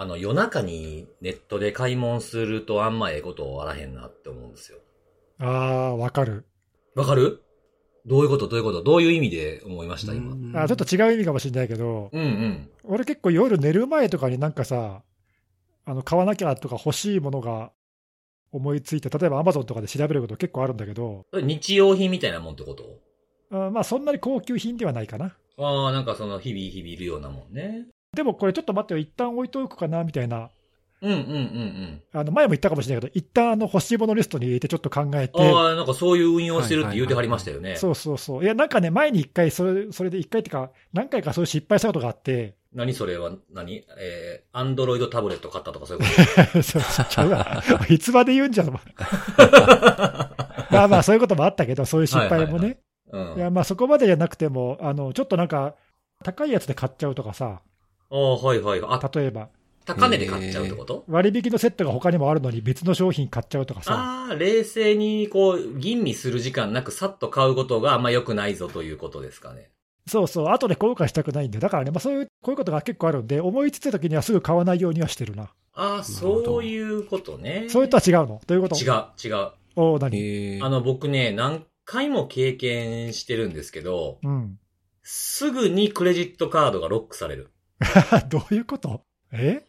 あの、夜中にネットで買い物するとあんまええことあらへんなって思うんですよ。ああ、わかる。わかる？どういうこと？どういうこと？どういう意味で思いました、今。うんあちょっと違う意味かもしれないけど、うん。俺結構夜寝る前とかになんかさ、あの、買わなきゃとか欲しいものが思いついて、例えばアマゾンとかで調べること結構あるんだけど、日用品みたいなもんってこと？あまあそんなに高級品ではないかな。ああ、なんかその日々日々いるようなもんね。でもこれちょっと待ってよ、一旦置いとくかなみたいな、うんうんうんあの前も言ったかもしれないけど、一旦あの欲しいものリストに入れてちょっと考えてうん。、ああ、なんかそういう運用してるって言うてはりましたよね。そうそうそう。いや、なんかね、前に一回、それ、それで一回っていうか、何回かそういう失敗したことがあって、何それは何？えー、アンドロイドタブレット買ったとかそういうこ そうそうちゃうわ。いつまで言うんじゃん。まあまあ、そういうこともあったけど、そういう失敗もね。とうん。いや、まあそこまでじゃなくても、あの、ちょっとなんか、高いやつで買っちゃうとかさ、ああ、はいはい。あ、例えば、高値で買っちゃうってこと、割引のセットが他にもあるのに別の商品買っちゃうとかさ、ああ、冷静にこう、吟味する時間なくさっと買うことがあんま良くないぞということですかね。そうそう、後で後悔したくないんで、だからね、まあそういう、こういうことが結構あるんで、思いついた時にはすぐ買わないようにはしてるな。ああ、そういうことね。それとは違うの？どういうこと？違う、違う。おお何？あの、僕ね、何回も経験してるんですけど、うん。すぐにクレジットカードがロックされる。どういうこと？え？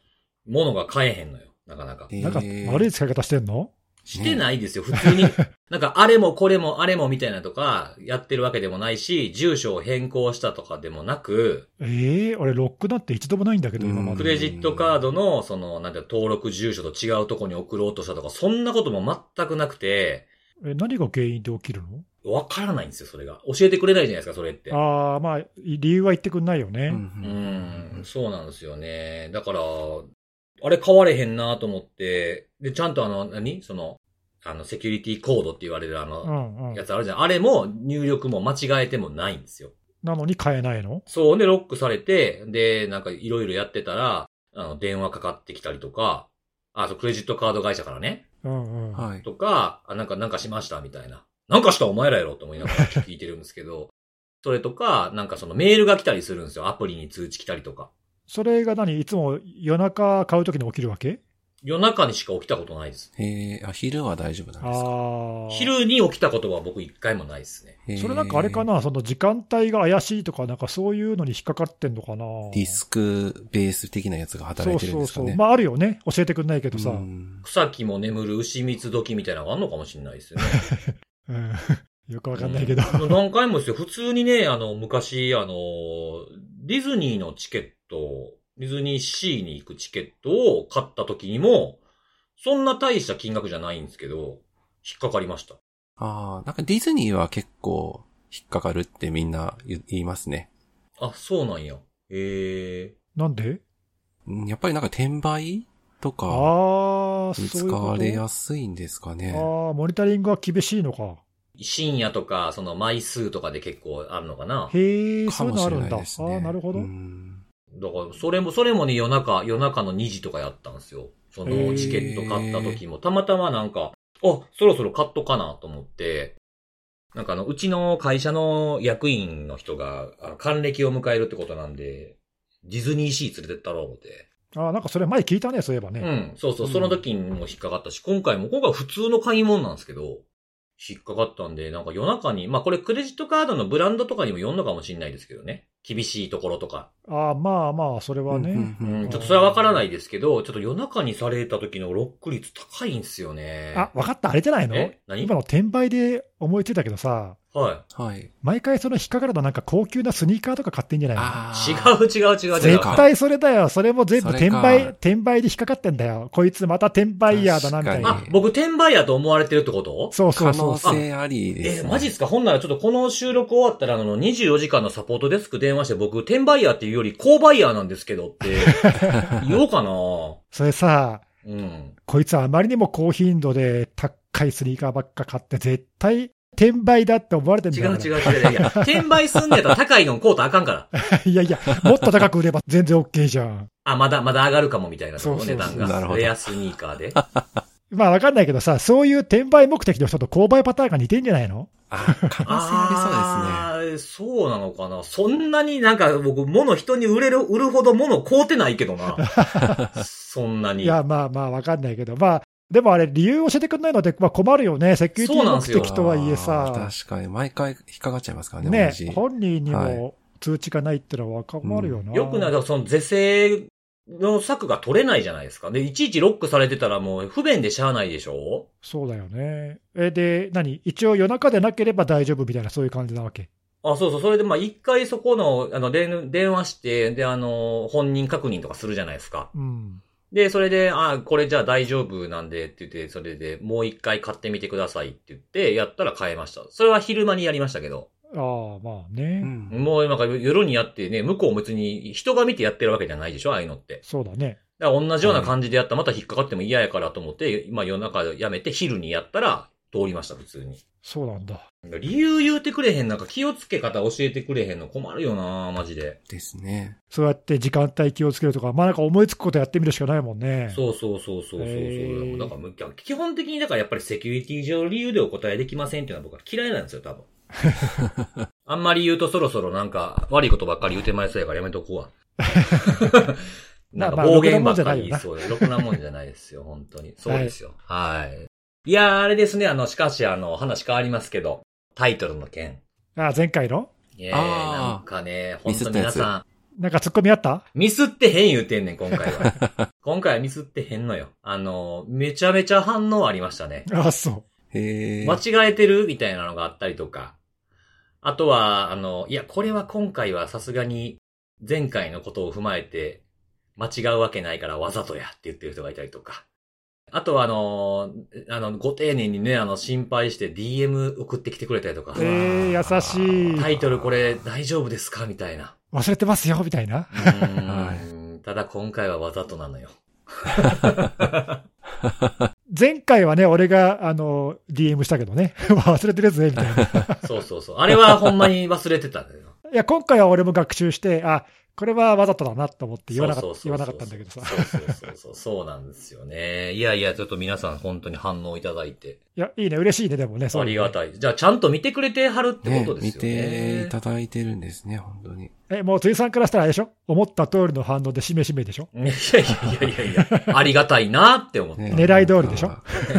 ものが買えへんのよ。なかなか。なんか悪い使い方してんの？してないですよ、普通に。なんか、あれもこれもあれもみたいなとか、やってるわけでもないし、住所を変更したとかでもなく、ええ俺、ロックなんて一度もないんだけど、うん今まで。クレジットカードの、その、なんていうの登録住所と違うとこに送ろうとしたとか、そんなことも全くなくて、え何が原因で起きるの？わからないんですよ、それが。教えてくれないじゃないですか、それって。ああ、まあ、理由は言ってくんないよね。うんうん、そうなんですよね。だから、あれ買われへんなと思って、で、ちゃんとあの、何？その、あの、セキュリティコードって言われるあうの、んうん。やつあるじゃん。あれも入力も間違えてもないんですよ。なのに買えないの？そう、で、ロックされて、で、なんかいろいろやってたら、あの、電話かかってきたりとか、あ、そう、クレジットカード会社からね、うんうん。はい。とか、あ、なんか、なんかしました、みたいな。なんかしたお前らやろと思いながら聞いてるんですけど、それとか、なんかそのメールが来たりするんですよ。アプリに通知来たりとか。それが何？いつも夜中買うときに起きるわけ？夜中にしか起きたことないです。へえ、あ、昼は大丈夫なんですか？昼に起きたことは僕一回もないですね。それなんかあれかな？その時間帯が怪しいとか、なんかそういうのに引っかかってんのかな？ディスクベース的なやつが働いてるんそうそうそう。ですかね。まああるよね。教えてくんないけどさ。草木も眠る牛蜜時みたいなのがあるのかもしれないです よくわかんないけど。うん何回もですよ。普通にね、あの、昔、あの、ディズニーのチケット、ディズニーシーに行くチケットを買った時にも、そんな大した金額じゃないんですけど、引っかかりました。ああ、なんかディズニーは結構引っかかるってみんな言言いますね。あ、そうなんや。へえ。なんで？うんやっぱりなんか転売とかああ、に使そういうこと？われやすいんですかね。ああ、モニタリングは厳しいのか。深夜とか、その枚数とかで結構あるのかな。へえ、そういうのあるだ。あなんいですね。あ、なるほど。うんだから、それも、それもね、夜中、夜中の2時とかやったんですよ。そのチケット買った時も、たまたまなんか、あ、そろそろ買っとかなと思って、なんかあの、うちの会社の役員の人が、あの還暦を迎えるってことなんで、ディズニーシー連れてったろう思って。ああ、なんかそれ前聞いたね、そういえばね。うん、そうそう、うんその時にも引っかかったし、今回も、今回は普通の買い物なんですけど、引っかかったんで、なんか夜中に、まあこれクレジットカードのブランドとかにも読んのかもしれないですけどね。厳しいところとか。ああ、まあまあ、それはね。うんうんうんうん、ちょっとそれはわからないですけど、ちょっと夜中にされた時のロック率高いんですよね。あ、わかった、あれじゃないの？え？何？今の転売で思いついたけどさ、ははい。毎回その引っかかるのなんか高級なスニーカーとか買ってんじゃないの？あい。あ。違う違う違う違う。絶対それだよ。それも全部転売、転売で引っかかってんだよ。こいつまた転売ヤーだな、みたいな。あ、僕転売やと思われてるってこと？そうそうそう可能。性ありですえ、ね。マジっすか？ほんならちょっとこの収録終わったら、あの、24時間のサポートデスク電話して僕、転売ヤーっていうより、購買ヤーなんですけどって、言おうかなそれさ、うん。こいつあまりにも高頻度で高いスニーカーばっか買って、絶対転売だって思われてんだよ。違う違う違う。いや、転売すんねやったら高いの買うとあかんから。う。いやいや、もっと高く売れば全然 OK じゃん。あ、まだ、まだ上がるかもみたいな、そうそうそう値段が。レアスニーカーで。まあわかんないけどさ、そういう転売目的の人と購買パターンが似てんじゃないの？あ、可能性あーそうなのかな。そんなになんか僕、物人に売れる、売るほど物買うてないけどな。そんなに。いや、まあまあわかんないけど、まあ、でもあれ、理由教えてくんないので、まあ困るよね。セキュリティ目そうなんですよ的とはいえさ、確かに、毎回引っかかっちゃいますからね、ね本人にはも通知がないってのは困るよな。よくない、その是正の策が取れないじゃないですか。で、いちいちロックされてたらもう不便でしゃあないでしょ？そうだよね。え、で、何？一応夜中でなければ大丈夫みたいな、そういう感じなわけ？あ、そうそう。それでまあ一回そこの、あの、電電話して、で、あの、本人確認とかするじゃないですか。うん。で、それで、あ、これじゃあ大丈夫なんでって言って、それでもう一回買ってみてくださいって言って、やったら買えました。それは昼間にやりましたけど。ああ、まあね、うん。もうなんか夜にやってね、向こうも別に人が見てやってるわけじゃないでしょああいうのって。そうだね。だから同じような感じでやったらまた引っかかっても嫌やからと思って、まあ夜中やめて昼にやったら通りました、普通に。そうなんだ。理由言うてくれへん、なんか気をつけ方教えてくれへんの困るよなマジで。ですね。そうやって時間帯気をつけるとか、まあなんか思いつくことやってみるしかないもんね。そうそうそうそうそうそう。だから基本的にだからやっぱりセキュリティ上の理由でお答えできませんっていうのは僕は嫌いなんですよ、多分。あんまり言うとそろそろなんか悪いことばっかり言うてまいそうやからやめとこうわ。なんかまあ暴言ばっかり言いそうで、ろくなもんじゃないですよ、本当に。そうですよ。はい。いやー、あれですね、あの、しかし、あの、話変わりますけど、タイトルの件。ああ、前回の？いやー、なんかね、本当ミスったやつ皆さん、なんかツッコミあった？ミスってへん言うてんねん、今回は。今回はミスってへんのよ。あの、めちゃめちゃ反応ありましたね。ああ、そへえ。間違えてるみたいなのがあったりとか。あとは、あの、いや、これは今回はさすがに前回のことを踏まえて間違うわけないからわざとやって言ってる人がいたりとか。あとは、あの、あの、ご丁寧にね、あの、心配して DM 送ってきてくれたりとかう。。ええ優しい。タイトルこれ大丈夫ですか？みたいな。忘れてますよ、みたいな。ただ今回はわざとなのよ。前回はね、俺が、あの、DM したけどね。忘れてるやつね、みたいな。そうそうそう。あれはほんまに忘れてたんだよ。いや、今回は俺も学習して、あ、これはわざとだなと思って言わなかそうそうそう言わなかったんだけどさ。そうそうそうそう。そうなんですよね。いやいや、ちょっと皆さん本当に反応いただいて。いや、いいね、嬉しいね、でもね、そうねりがたい。じゃあ、ちゃんと見てくれてはるってねことですよ見てね。いただいてるんですね、本当に。え、もう辻さんからしたらあれでしょ？思った通りの反応でしめしめでしょ？いやいやいやいやいや、ありがたいなって思って。ね狙い通りでしょ？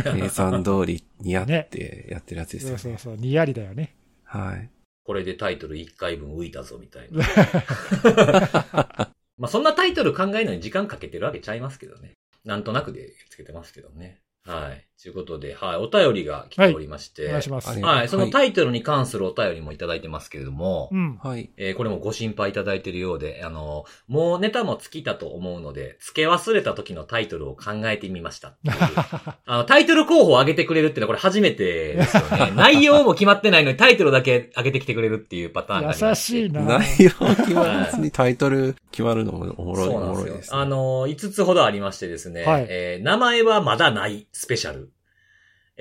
計算通りにやってやってるやつですよね。そうそうそう、にやりだよね。はい。これでタイトル1回分浮いたぞみたいな。まあそんなタイトル考えるのに時間かけてるわけちゃいますけどね。なんとなくでつけてますけどね。はい。ということで、はい。お便りが来ておりまして。お願いしますはい。そのタイトルに関するお便りもいただいてますけれども、うん。はい。えーこれもご心配いただいているようで、あの、もうネタも尽きたと思うので、付け忘れた時のタイトルを考えてみました。あの、タイトル候補を上げてくれるっていうのはこれ初めてですよね。内容も決まってないのにタイトルだけ上げてきてくれるっていうパターンがありま優しいな。内容決まらずにタイトル決まるのもおもろい、おそうなんですよもろいで。すね。あの、5つほどありましてですね、はいえー名前はまだないスペシャル。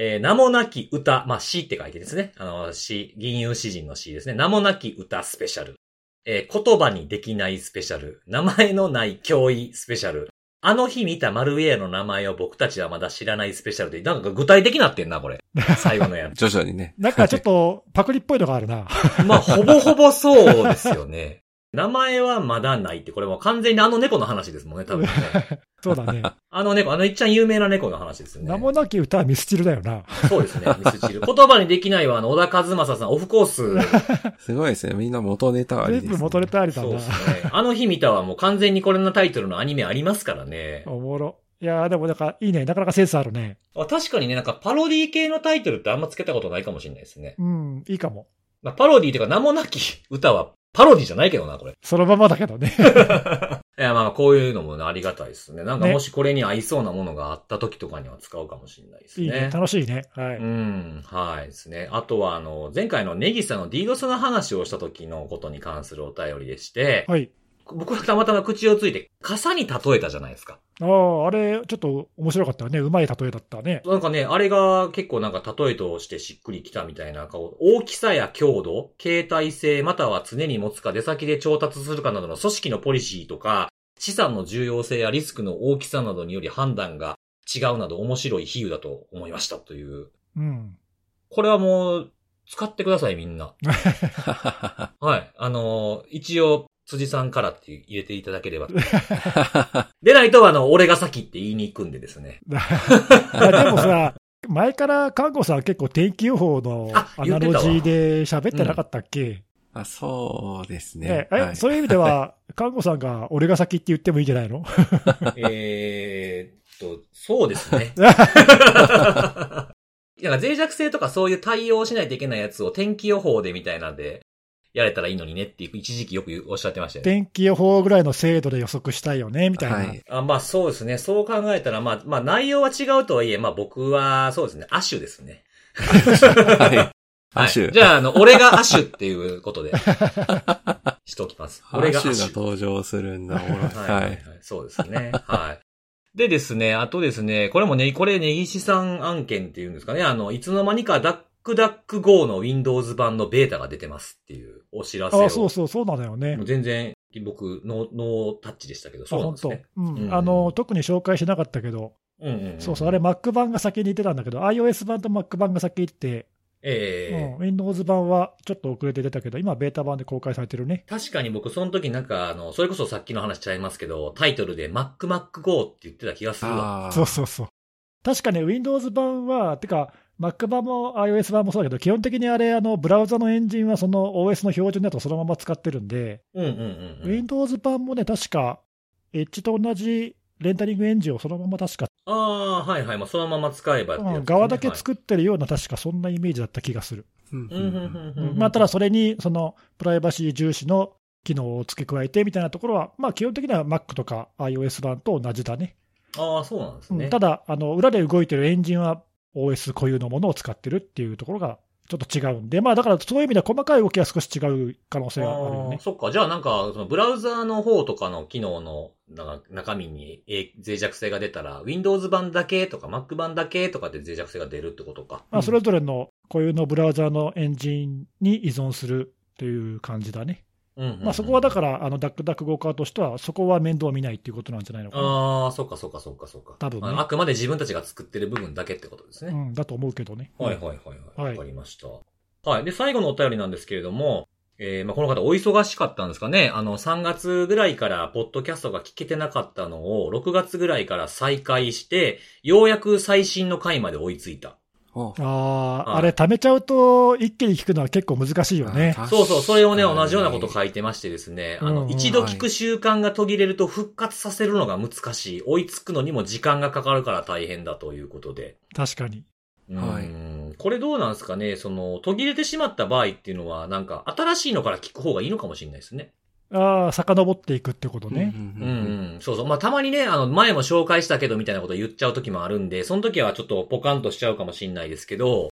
えー名もなき歌、まあ、詩って書いてですね。あの、詩、銀融詩人の詩ですね。名もなき歌スペシャル。えー言葉にできないスペシャル。名前のない脅威スペシャル。あの日見たマルウェアの名前を僕たちはまだ知らないスペシャルで、なんか具体的になってんな、これ。最後のやつ。徐々にね。なんかちょっとパクリっぽいのがあるな。まあ、ほぼほぼそうですよね。名前はまだないって、これもう完全にあの猫の話ですもんね、多分ね。そうだね。あの猫、あのいっちゃん有名な猫の話ですよね。名もなき歌はミスチルだよな。そうですね、ミスチル。言葉にできないは、あの、小田和正さん、オフコース。すごいですね。みんな元ネタありです、ね。全部元ネタありだなそうで。すね。あの日見たはもう完全にこれのタイトルのアニメありますからね。おもろ。いやーでもなんかいいね。なかなかセンスあるね。あ確かにね、なんかパロディ系のタイトルってあんまつけたことないかもしれないですね。うん、いいかも。まあ、パロディっていうか名もなき 歌はパロディじゃないけどな、これ。そのままだけどね。いや、まあ、こういうのもねありがたいですね。なんかねもしこれに合いそうなものがあった時とかには使うかもしれないですね。いいね。楽しいね。はうい。ん、はいですね。あとは、あの、前回のネギさんの DDoS の話をした時のことに関するお便りでして、はい。僕はたまたま口をついて傘に例えたじゃないですか。ああ、あれ、ちょっと面白かったね。うまい例えだったね。なんかね、あれが結構なんか例えとしてしっくりきたみたいな、こう大きさや強度、形態性、または常に持つか出先で調達するかなどの組織のポリシーとか、資産の重要性やリスクの大きさなどにより判断が違うなど面白い比喩だと思いましたという。うん。これはもう、使ってください、みんな。はい。あのー一応、辻さんからって入れていただければ。でないと、あの、俺が先って言いに行くんでですね。でもさ、前から看護さん結構天気予報のあアナロジーで喋ってなかったっけ、あそうですね。ねえはいそういう意味では、看護さんが俺が先って言ってもいいんじゃないの？えーっと、そうですね。なんか脆弱性とかそういう対応しないといけないやつを天気予報でみたいなんで、やれたらいいのにねって一時期よくおっしゃってましたよね。天気予報ぐらいの精度で予測したいよね、みたいな。はい。あまあそうですね。そう考えたら、まあ、まあ内容は違うとはいえ、まあ僕はそうですね。アシュですね。はい。アシュ。はいじゃあ、あの、俺がアシュっていうことで、しときます。ア 俺がアシュ。シュが登場するんだ。はい、ははいい。。そうですね。はい。でですね、あとですね、これもね、これ、ネギシさん案件っていうんですかね、あの、いつの間にかダックダック GO の Windows 版のベータが出てますっていうお知らせを。あそうそう、そうなのよね。全然、僕、ノー、ノータッチでしたけど、あ、そうなんですね。うん、うんあの、特に紹介しなかったけど、うんうん、うん。そうそう、あれ Mac 版が先に出てたんだけど、iOS 版と Mac 版が先に出て、ええうん、Windows 版はちょっと遅れて出たけど、今ベータ版で公開されてるね。確かに僕、その時なんか、あの、それこそさっきの話ちゃいますけど、タイトルで Mac Mac Go って言ってた気がするわ。そうそうそう。確かね、Windows 版は、てか、Mac 版も iOS 版もそうだけど、基本的にあれ、あの、ブラウザのエンジンはその OS の標準のやつをそのまま使ってるんで、うんうんうん、うん。Windows 版もね、確か、エッジと同じレンタリングエンジンをそのまま確か、ああ、はいはい。まあ、そのまま使えばね、うん側だけ作ってるような、確かそんなイメージだった気がする。うんはい。うんうんうんうん。まあ、ただそれに、その、プライバシー重視の機能を付け加えてみたいなところは、まあ、基本的には Mac とか iOS 版と同じだね。ああ、そうなんですね。うんただあの、裏で動いてるエンジンは OS 固有のものを使ってるっていうところがちょっと違うんで、まあ、だからそういう意味では細かい動きは少し違う可能性があるよね。そっか。じゃあなんか、そのブラウザーの方とかの機能の中身にえ脆弱性が出たら、Windows 版だけとか Mac 版だけとかで脆弱性が出るってことか。まあ、それぞれの固有のブラウザのエンジンに依存するという感じだね。まあ、そこはだから、あのダックダックゴーカーとしては、そこは面倒見ないっていうことなんじゃないのかな。ああ、そっかそっかそっかそっか。多分ねああくまで自分たちが作ってる部分だけってことですね。うん、だと思うけどね。はいはいはいはい。はいわかりました。はい。で、最後のお便りなんですけれども、えー、まあ、この方お忙しかったんですかね。あの、3月ぐらいから、ポッドキャストが聞けてなかったのを、6月ぐらいから再開して、ようやく最新の回まで追いついた。おああ、はいあれ、貯めちゃうと、一気に聞くのは結構難しいよね。あそうそう、それをね、同じようなこと書いてましてですね、あの、一度聞く習慣が途切れると復活させるのが難しい。追いつくのにも時間がかかるから大変だということで。確かに。はいうんこれどうなんですかね？その、途切れてしまった場合っていうのは、なんか、新しいのから聞く方がいいのかもしれないですね。ああ、遡っていくってことね。うんうんうん。そうそう。まあ、たまにね、あの、前も紹介したけどみたいなこと言っちゃう時もあるんで、その時はちょっとポカンとしちゃうかもしれないですけど、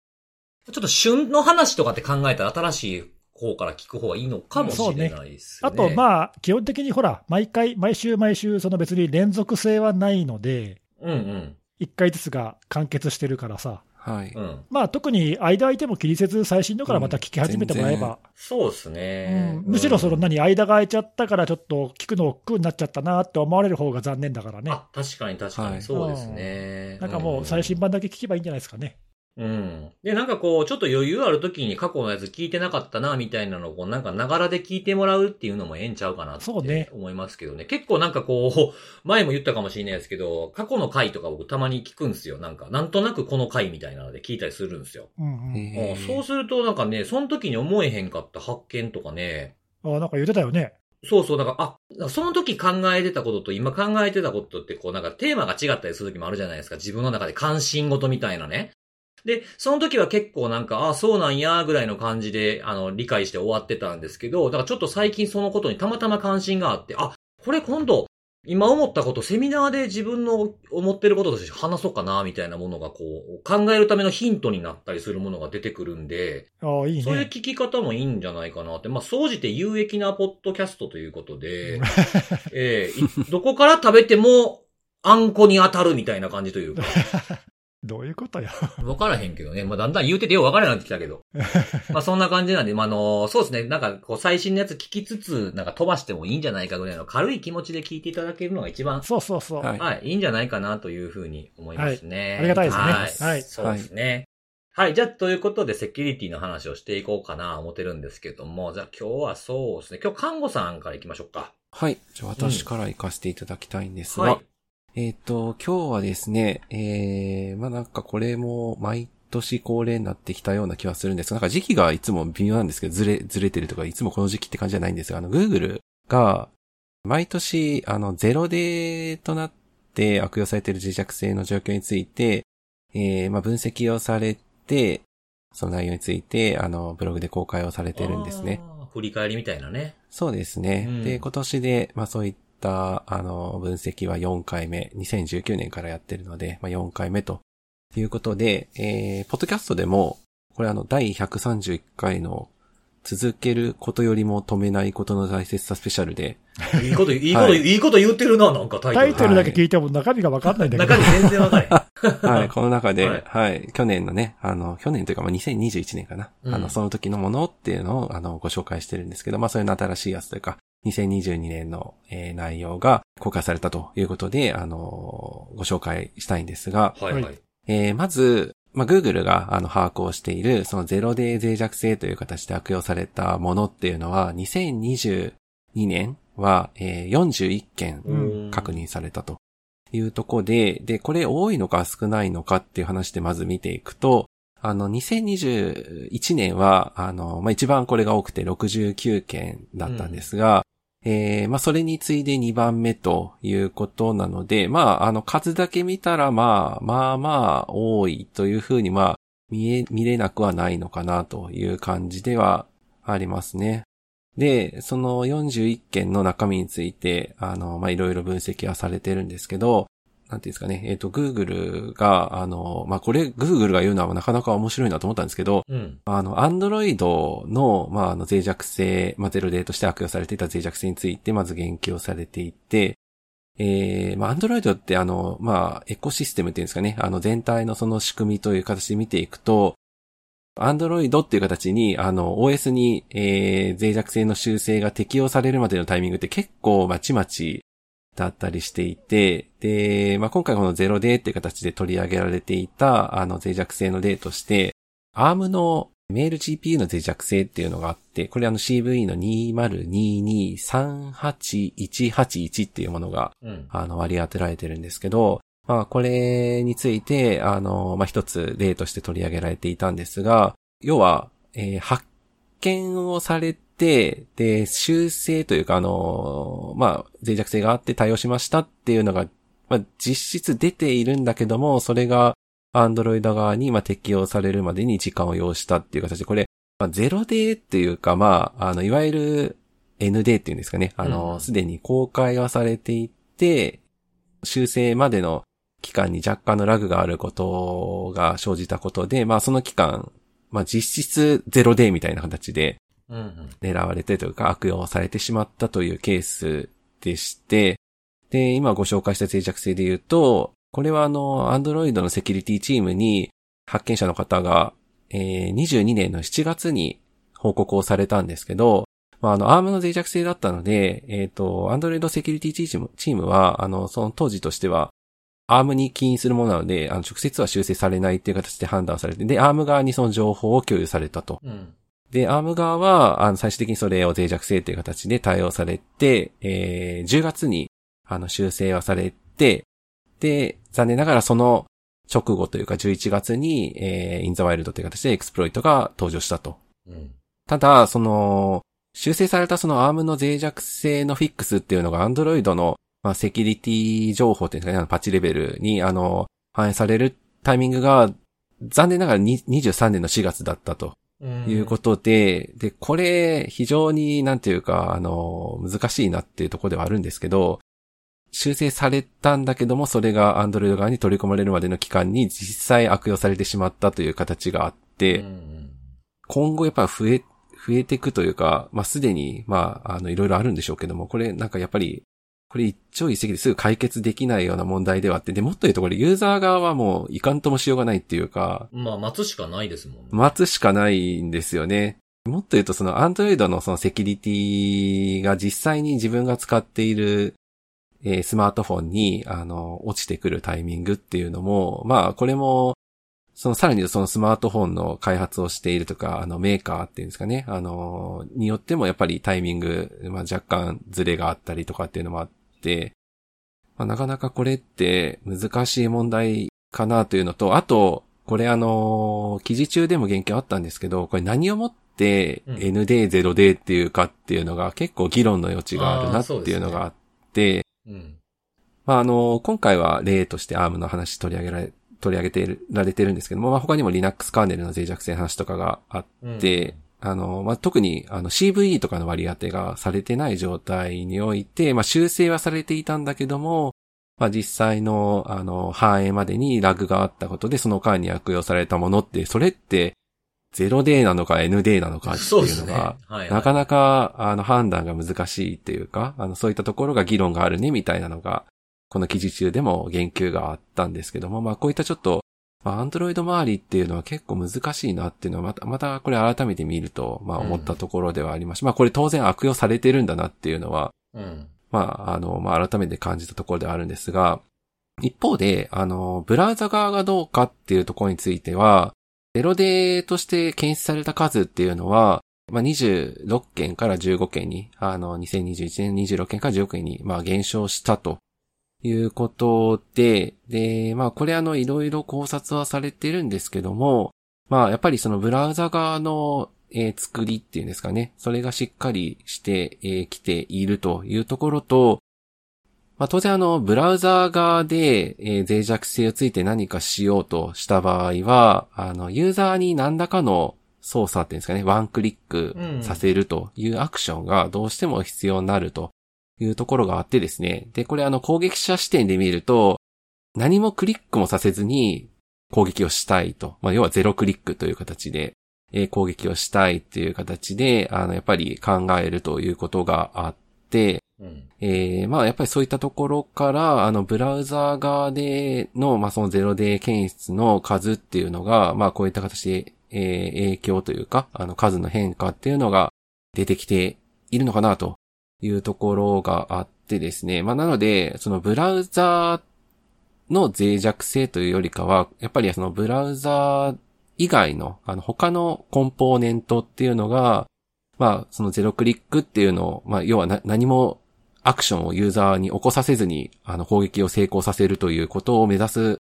ちょっと旬の話とかって考えたら新しい方から聞く方がいいのかもしれないですよあね。と、まあ、基本的にほら、毎回、毎週毎週、その別に連続性はないので、うんうん。一回ずつが完結してるからさ、はい。うん。まあ、特に間空いても気にせず、最新のからまた聞き始めてもらえば、そうですうね。んむしろそのうん何、間が空いちゃったから、ちょっと聞くの億劫になっちゃったなって思われる方が残念だからね。あ、確かに確かに、はいそうですね。なんかもう、最新版だけ聞けばいいんじゃないですかね。うん。で、なんかこう、ちょっと余裕ある時に過去のやつ聞いてなかったな、みたいなのを、こう、なんか、ながらで聞いてもらうっていうのもええんちゃうかなってそうね思いますけどね。結構なんかこう、前も言ったかもしれないですけど、過去の回とか僕たまに聞くんですよ。なんか、なんとなくこの回みたいなので聞いたりするんですよ。うんうん。そうするとなんかね、その時に思えへんかった発見とかね、あなんか言ってたよね。そうそう、だから、あ、その時考えてたことと今考えてたことって、こうなんかテーマが違ったりする時もあるじゃないですか。自分の中で関心事みたいなね。で、その時は結構なんか、あそうなんや、ぐらいの感じで、あの、理解して終わってたんですけど、だからちょっと最近そのことにたまたま関心があって、あ、これ今度、今思ったこと、セミナーで自分の思ってることとして話そうかな、みたいなものがこう、考えるためのヒントになったりするものが出てくるんで、ああ、いいそういうね。聞き方もいいんじゃないかなって。まあ、総じて有益なポッドキャストということで、ええい どこから食べても、あんこに当たるみたいな感じというか。どういうことよ？わからへんけどね。まあ、だんだん言うててようわからなくなってきたけど。まあ、そんな感じなんで、まあ、あの、そうですね。なんか、こう、最新のやつ聞きつつ、なんか飛ばしてもいいんじゃないかぐらいの軽い気持ちで聞いていただけるのが一番、そうそうそう。はいはい、いいんじゃないかなというふうに思いますね。はいありがたいですねはい。はいそうですね。はい。じゃあ、ということで、セキュリティの話をしていこうかな、思ってるんですけども、じゃあ今日はそうですね。今日、看護さんから行きましょうか。はい。じゃあ私から行かせていただきたいんですが、はい。えっ、と、今日はですね、えー、まあなんかこれも毎年恒例になってきたような気はするんですが、なんか時期がいつも微妙なんですけど、ずれ、ずれてるとか、いつもこの時期って感じじゃないんですが、あの、Google が、毎年、あの、ゼロデーとなって悪用されている脆弱性の状況について、えー、まあ分析をされて、その内容について、あの、ブログで公開をされてるんですね。振り返りみたいなね。そうですね。うんで、今年で、まあそういった、あの、分析は4回目、2019年からやってるので、まあ4回目ということで、えー、ポッドキャストでも、これあの、第131回の、続けることよりも止めないことの大切さスペシャルで、いいこと、いいこと、はいい、いこと言ってるな、なんかタイトル。タイトルだけ聞いても中身が分かんないんだけど。中身全然わかれへん。はい、この中で、ははいい、去年のね、あの、去年というか、まあ、2021年かな、うんあの、その時のものっていうのを、あの、ご紹介してるんですけど、まあ、それの新しいやつというか、2022年の、えー内容が公開されたということで、あの、ご紹介したいんですが、はいはい。えーまず、まあ、Google が、あの、把握をしている、そのゼロデー脆弱性という形で悪用されたものっていうのは、2022年は、えー41件うん確認されたというところで、で、これ多いのか少ないのかっていう話でまず見ていくと、あの、2021年は、あの、まあ、一番これが多くて69件だったんですが、えーまあ、それに次いで2番目ということなので、まあ、あの、数だけ見たら、まあ、まあまあ、多いというふうに、まあ、見え、見れなくはないのかなという感じではありますね。で、その41件の中身について、あの、まあ、いろいろ分析はされてるんですけど、なんていうんですかね、えっ、と、Google が、あの、まあ、これ、Google が言うのはなかなか面白いなと思ったんですけど、うん。あの、Android の、まあ、あの、脆弱性、まあ、ゼロデーとして悪用されていた脆弱性について、まず言及をされていて、えー、まあ、Android ってあの、まあ、エコシステムっていうんですかね、あの、全体のその仕組みという形で見ていくと、Android っていう形に、あの、OS に、えー、脆弱性の修正が適用されるまでのタイミングって結構まちまちだったりしていて、で、まあ、今回このゼロデーっていう形で取り上げられていた、あの、脆弱性の例として、ARM のメール GPU の脆弱性っていうのがあって、これあの CV の2022381181っていうものが、うん。あの、割り当てられてるんですけど、まあ、これについて、あの、まあ、一つ例として取り上げられていたんですが、要は、えー発見をされて、で、修正というか、あの、まあ、脆弱性があって対応しましたっていうのが、まあ、実質出ているんだけども、それが、アンドロイド側に、まあ、適用されるまでに時間を要したっていう形で、これ、まあ、ゼロデーっていうか、まあ、あの、いわゆる ND っていうんですかね。あうんの、すでに公開はされていて、修正までの期間に若干のラグがあることが生じたことで、まあその期間、まあ実質ゼロデーみたいな形でうんうん。狙われてというか悪用されてしまったというケースでして、で、今ご紹介した脆弱性で言うと、これはあの、Android のセキュリティチームに発見者の方が、えー22年の7月に報告をされたんですけど、まあ、あの、ARM の脆弱性だったので、えっ、と、Android セキュリティチームチームは、あの、その当時としては、ARM に起因するものなので、あの、直接は修正されないっていう形で判断されて、で、ARM 側にその情報を共有されたと。うん。で、ARM 側は、あの、最終的にそれを脆弱性という形で対応されて、えー、10月に、あの、修正はされて、で、残念ながらその直後というか11月に、えー、in the wild という形でエクスプロイトが登場したと。うん。ただ、その、修正されたその ARM の脆弱性のフィックスっていうのが Android の、まあ、セキュリティ情報っていうかね、あのパッチレベルに、あの、反映されるタイミングが、残念ながらに23年の4月だったとうん。いうことで、で、これ、非常になんていうか、あの、難しいなっていうところではあるんですけど、修正されたんだけども、それが Android 側に取り込まれるまでの期間に実際悪用されてしまったという形があって、今後やっぱ増え、増えていくというか、まあ、すでに、まあ、あの、いろいろあるんでしょうけども、これなんかやっぱりこれ一朝一夕ですぐ解決できないような問題ではあって、で、もっと言うとこれユーザー側はもういかんともしようがないっていうか、まあ、待つしかないですもんね。待つしかないんですよね。もっと言うとその Android のそのセキュリティが実際に自分が使っている、えースマートフォンに、あの、落ちてくるタイミングっていうのも、まあ、これも、そのさらにそのスマートフォンの開発をしているとか、あのメーカーっていうんですかね、あの、によってもやっぱりタイミング、まあ若干ズレがあったりとかっていうのもあって、まあ、なかなかこれって難しい問題かなというのと、あと、これあの、記事中でも言及あったんですけど、これ何をもってうん。ND、0D っていうかっていうのが結構議論の余地があるなっていうのがあって、うん。まあ、あの、今回は例として ARM の話取り上げられ、取り上げてられてるんですけども、まあ、他にも Linux カーネルの脆弱性の話とかがあっうん。て、あの、まあ、特に、あの、CVE とかの割り当てがされてない状態において、まあ、修正はされていたんだけども、まあ、実際の、あの、反映までにラグがあったことで、その間に悪用されたものって、それって、0D なのか ND なのかって。いうのが、はい、はい。なかなか、あの、判断が難しいっていうか、あの、そういったところが議論があるね、みたいなのが、この記事中でも言及があったんですけども、まあ、こういったちょっと、まあ、アンドロイド周りっていうのは結構難しいなっていうのは、また、またこれ改めて見ると、まあ、思ったところではありました。まあ、これ当然悪用されてるんだなっていうのは、うん。まあ、あの、まあ、改めて感じたところではあるんですが、一方で、あの、ブラウザ側がどうかっていうところについては、ゼロデーとして検出された数っていうのは、まあ、26件から15件に、あの、2021年26件から15件に、まあ、減少したということで、で、まあ、これあの、いろいろ考察はされてるんですけども、まあ、やっぱりそのブラウザ側の、えー作りっていうんですかね。それがしっかりしてき、えー来ているというところと、まあ、当然あの、ブラウザ側で、えー脆弱性をついて何かしようとした場合は、あの、ユーザーに何らかの操作っていうんですかね、ワンクリックさせるというアクションがどうしても必要になるというところがあってですね。で、これあの、攻撃者視点で見ると、何もクリックもさせずに攻撃をしたいと。まあ、要はゼロクリックという形で、えー攻撃をしたいっていう形で、あの、やっぱり考えるということがあって、うん。えーまあやっぱりそういったところから、あの、ブラウザー側での、まあそのゼロデー検出の数っていうのが、まあこういった形で、えー影響というか、あの、数の変化っていうのが出てきているのかなというところがあってですね。まあなので、そのブラウザーの脆弱性というよりかは、やっぱりそのブラウザー以外の、あの、他のコンポーネントっていうのが、まあ、そのゼロクリックっていうのを、まあ、要はな何もアクションをユーザーに起こさせずに、あの、攻撃を成功させるということを目指す、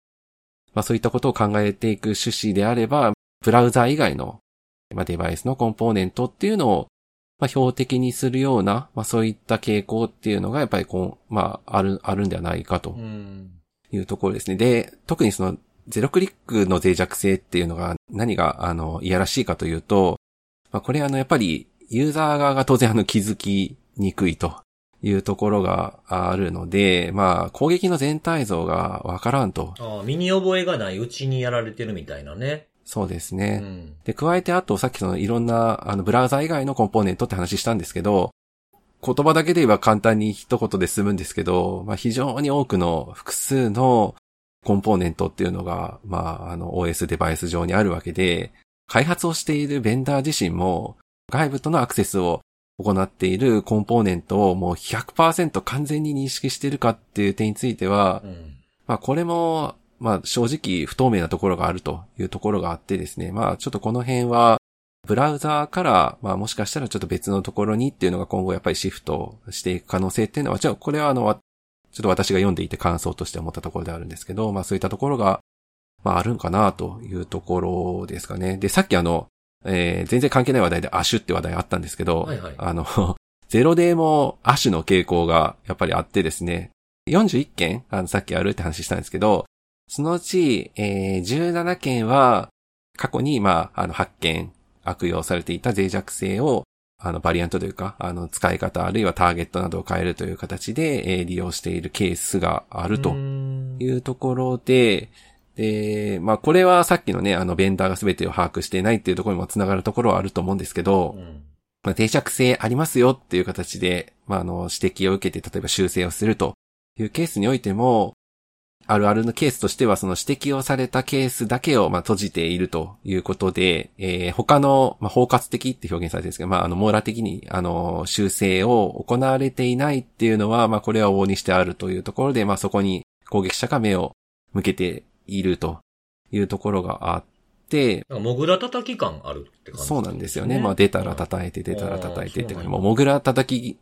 まあ、そういったことを考えていく趣旨であれば、ブラウザー以外の、まあ、デバイスのコンポーネントっていうのを、まあ、標的にするような、まあ、そういった傾向っていうのが、やっぱりこう、まあ、ある、あるんではないかとうん。いうところですね。で、特にその、ゼロクリックの脆弱性っていうのが何が、あの、いやらしいかというと、まあ、これあの、やっぱり、ユーザー側が当然あの、気づきにくいというところがあるので、まあ、攻撃の全体像がわからんと。ああ、身に覚えがないうちにやられてるみたいなね。そうですうね。ん。で、加えてあと、さっきそのいろんな、あの、ブラウザ以外のコンポーネントって話したんですけど、言葉だけで言えば簡単に一言で済むんですけど、まあ、非常に多くの複数のコンポーネントっていうのが、まあ、あの、OS デバイス上にあるわけで、開発をしているベンダー自身も、外部とのアクセスを行っているコンポーネントをもう100%完全に認識しているかっていう点については、うん。まあこれも、まあ正直不透明なところがあるというところがあってですね。まあちょっとこの辺は、ブラウザーから、まあもしかしたらちょっと別のところにっていうのが今後やっぱりシフトしていく可能性っていうのは、ちょ、これはあの、わちょっと私が読んでいて感想として思ったところであるんですけど、まあそういったところが、まああるんかなというところですかね。で、さっきあの、えー全然関係ない話題でアシュって話題あったんですけど、はいはいあの、ゼロデーもアシュの傾向がやっぱりあってですね、41件、あの、さっきあるって話したんですけど、そのうち、えー17件は、過去に、まあ、あの、発見、悪用されていた脆弱性を、あの、バリアントというか、あの、使い方、あるいはターゲットなどを変えるという形で、えー利用しているケースがあるとうん。いうところで、で、まあ、これはさっきのね、あの、ベンダーが全てを把握していないっていうところにもつながるところはあると思うんですけど、うん。まあ、定着性ありますよっていう形で、まあ、あの、指摘を受けて、例えば修正をするというケースにおいても、あるあるのケースとしては、その指摘をされたケースだけを、まあ、閉じているということで、えー、他の、まあ、包括的って表現されてるんですけど、まあ、あの、網羅的に、あの、修正を行われていないっていうのは、まあ、これは往々にしてあるというところで、まあ、そこに攻撃者が目を向けているというところがあって、モグラ叩き感あるって感じ、ね、そうなんですよね。まあ、出たら叩いて、出たら叩いてっていうか、もう、モグラ叩き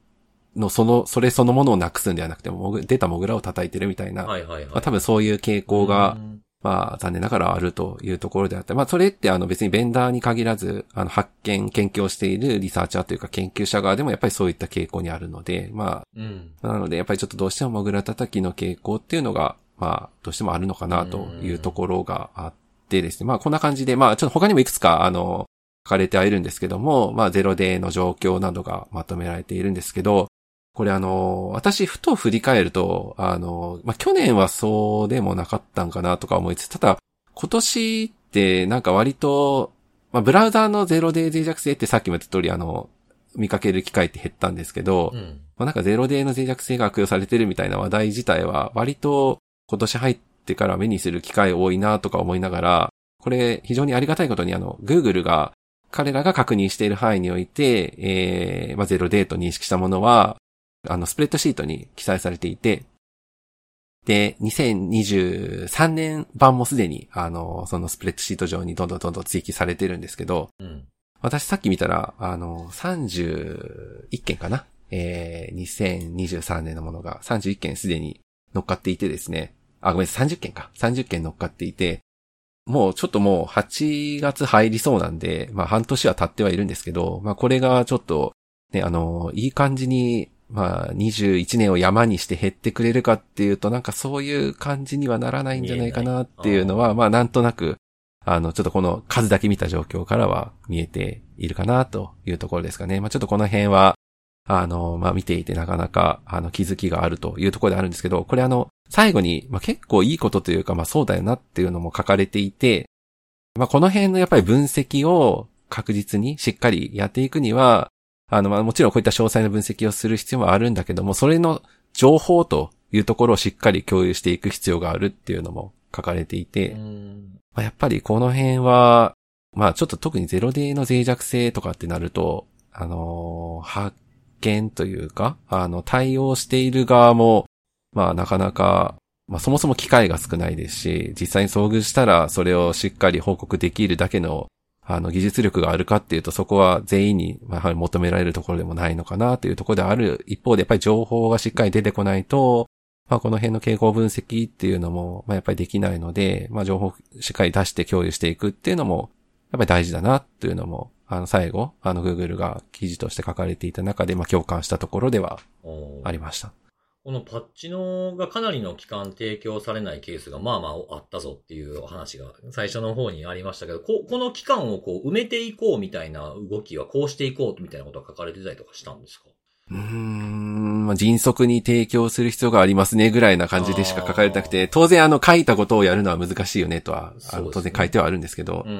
のその、それそのものをなくすんではなくても、出たモグラを叩いてるみたいな、はいはいはい。まあ、多分そういう傾向が、まあ残念ながらあるというところであって、まあそれってあの別にベンダーに限らず、あの発見、研究をしているリサーチャーというか研究者側でもやっぱりそういった傾向にあるので、まあ、うん、なのでやっぱりちょっとどうしてもモグラ叩きの傾向っていうのが、まあどうしてもあるのかなというところがあってですね、まあこんな感じで、まあちょっと他にもいくつかあの、書かれてはいるんですけども、まあゼロデーの状況などがまとめられているんですけど、これあの、私ふと振り返ると、あの、まあ、去年はそうでもなかったんかなとか思いつつ、ただ、今年ってなんか割と、まあ、ブラウザーのゼロデー脆弱性ってさっきも言った通りあの、見かける機会って減ったんですけど、うん、まあ、なんかゼロデーの脆弱性が悪用されてるみたいな話題自体は割と今年入ってから目にする機会多いなとか思いながら、これ非常にありがたいことにあの、Google が彼らが確認している範囲において、えー、まあ、ゼロデーと認識したものは、あの、スプレッドシートに記載されていて、で、2023年版もすでに、あの、そのスプレッドシート上にどんどんどんどん追記されてるんですけど、うん、私さっき見たら、あの、31件かな？えー、2023年のものが31件すでに乗っかっていてですね。あ、ごめんなさい、30件か。30件乗っかっていて、もうちょっともう8月入りそうなんで、まあ半年は経ってはいるんですけど、まあこれがちょっと、ね、あの、いい感じにまあ、21年を山にして減ってくれるかっていうと、なんかそういう感じにはならないんじゃないかなっていうのは、まあ、なんとなく、あの、ちょっとこの数だけ見た状況からは見えているかなというところですかね。まあ、ちょっとこの辺は、あの、まあ、見ていてなかなか、あの、気づきがあるというところであるんですけど、これあの、最後に、まあ、結構いいことというか、まあ、そうだよなっていうのも書かれていて、まあ、この辺のやっぱり分析を確実にしっかりやっていくには、あの、まあ、もちろんこういった詳細な分析をする必要はあるんだけども、それの情報というところをしっかり共有していく必要があるっていうのも書かれていて、まあ、やっぱりこの辺は、まあちょっと特にゼロデーの脆弱性とかってなると、あのー、発見というか、あの、対応している側も、まあなかなか、まあそもそも機会が少ないですし、実際に遭遇したらそれをしっかり報告できるだけのあの、技術力があるかっていうと、そこは全員に、やはり求められるところでもないのかなというところである一方で、やっぱり情報がしっかり出てこないと、まあ、この辺の傾向分析っていうのも、まあ、やっぱりできないので、まあ、情報しっかり出して共有していくっていうのも、やっぱり大事だなっていうのも、あの、最後、あの、Google が記事として書かれていた中で、まあ、共感したところではありました。このパッチのがかなりの期間提供されないケースがまあまああったぞっていう話が最初の方にありましたけど、ここの期間をこう埋めていこうみたいな動きはこうしていこうみたいなことが書かれてたりとかしたんですか？うーん、まあ、迅速に提供する必要がありますねぐらいな感じでしか書かれてなくて、当然あの書いたことをやるのは難しいよねとは、あの当然書いてはあるんですけど、うんうん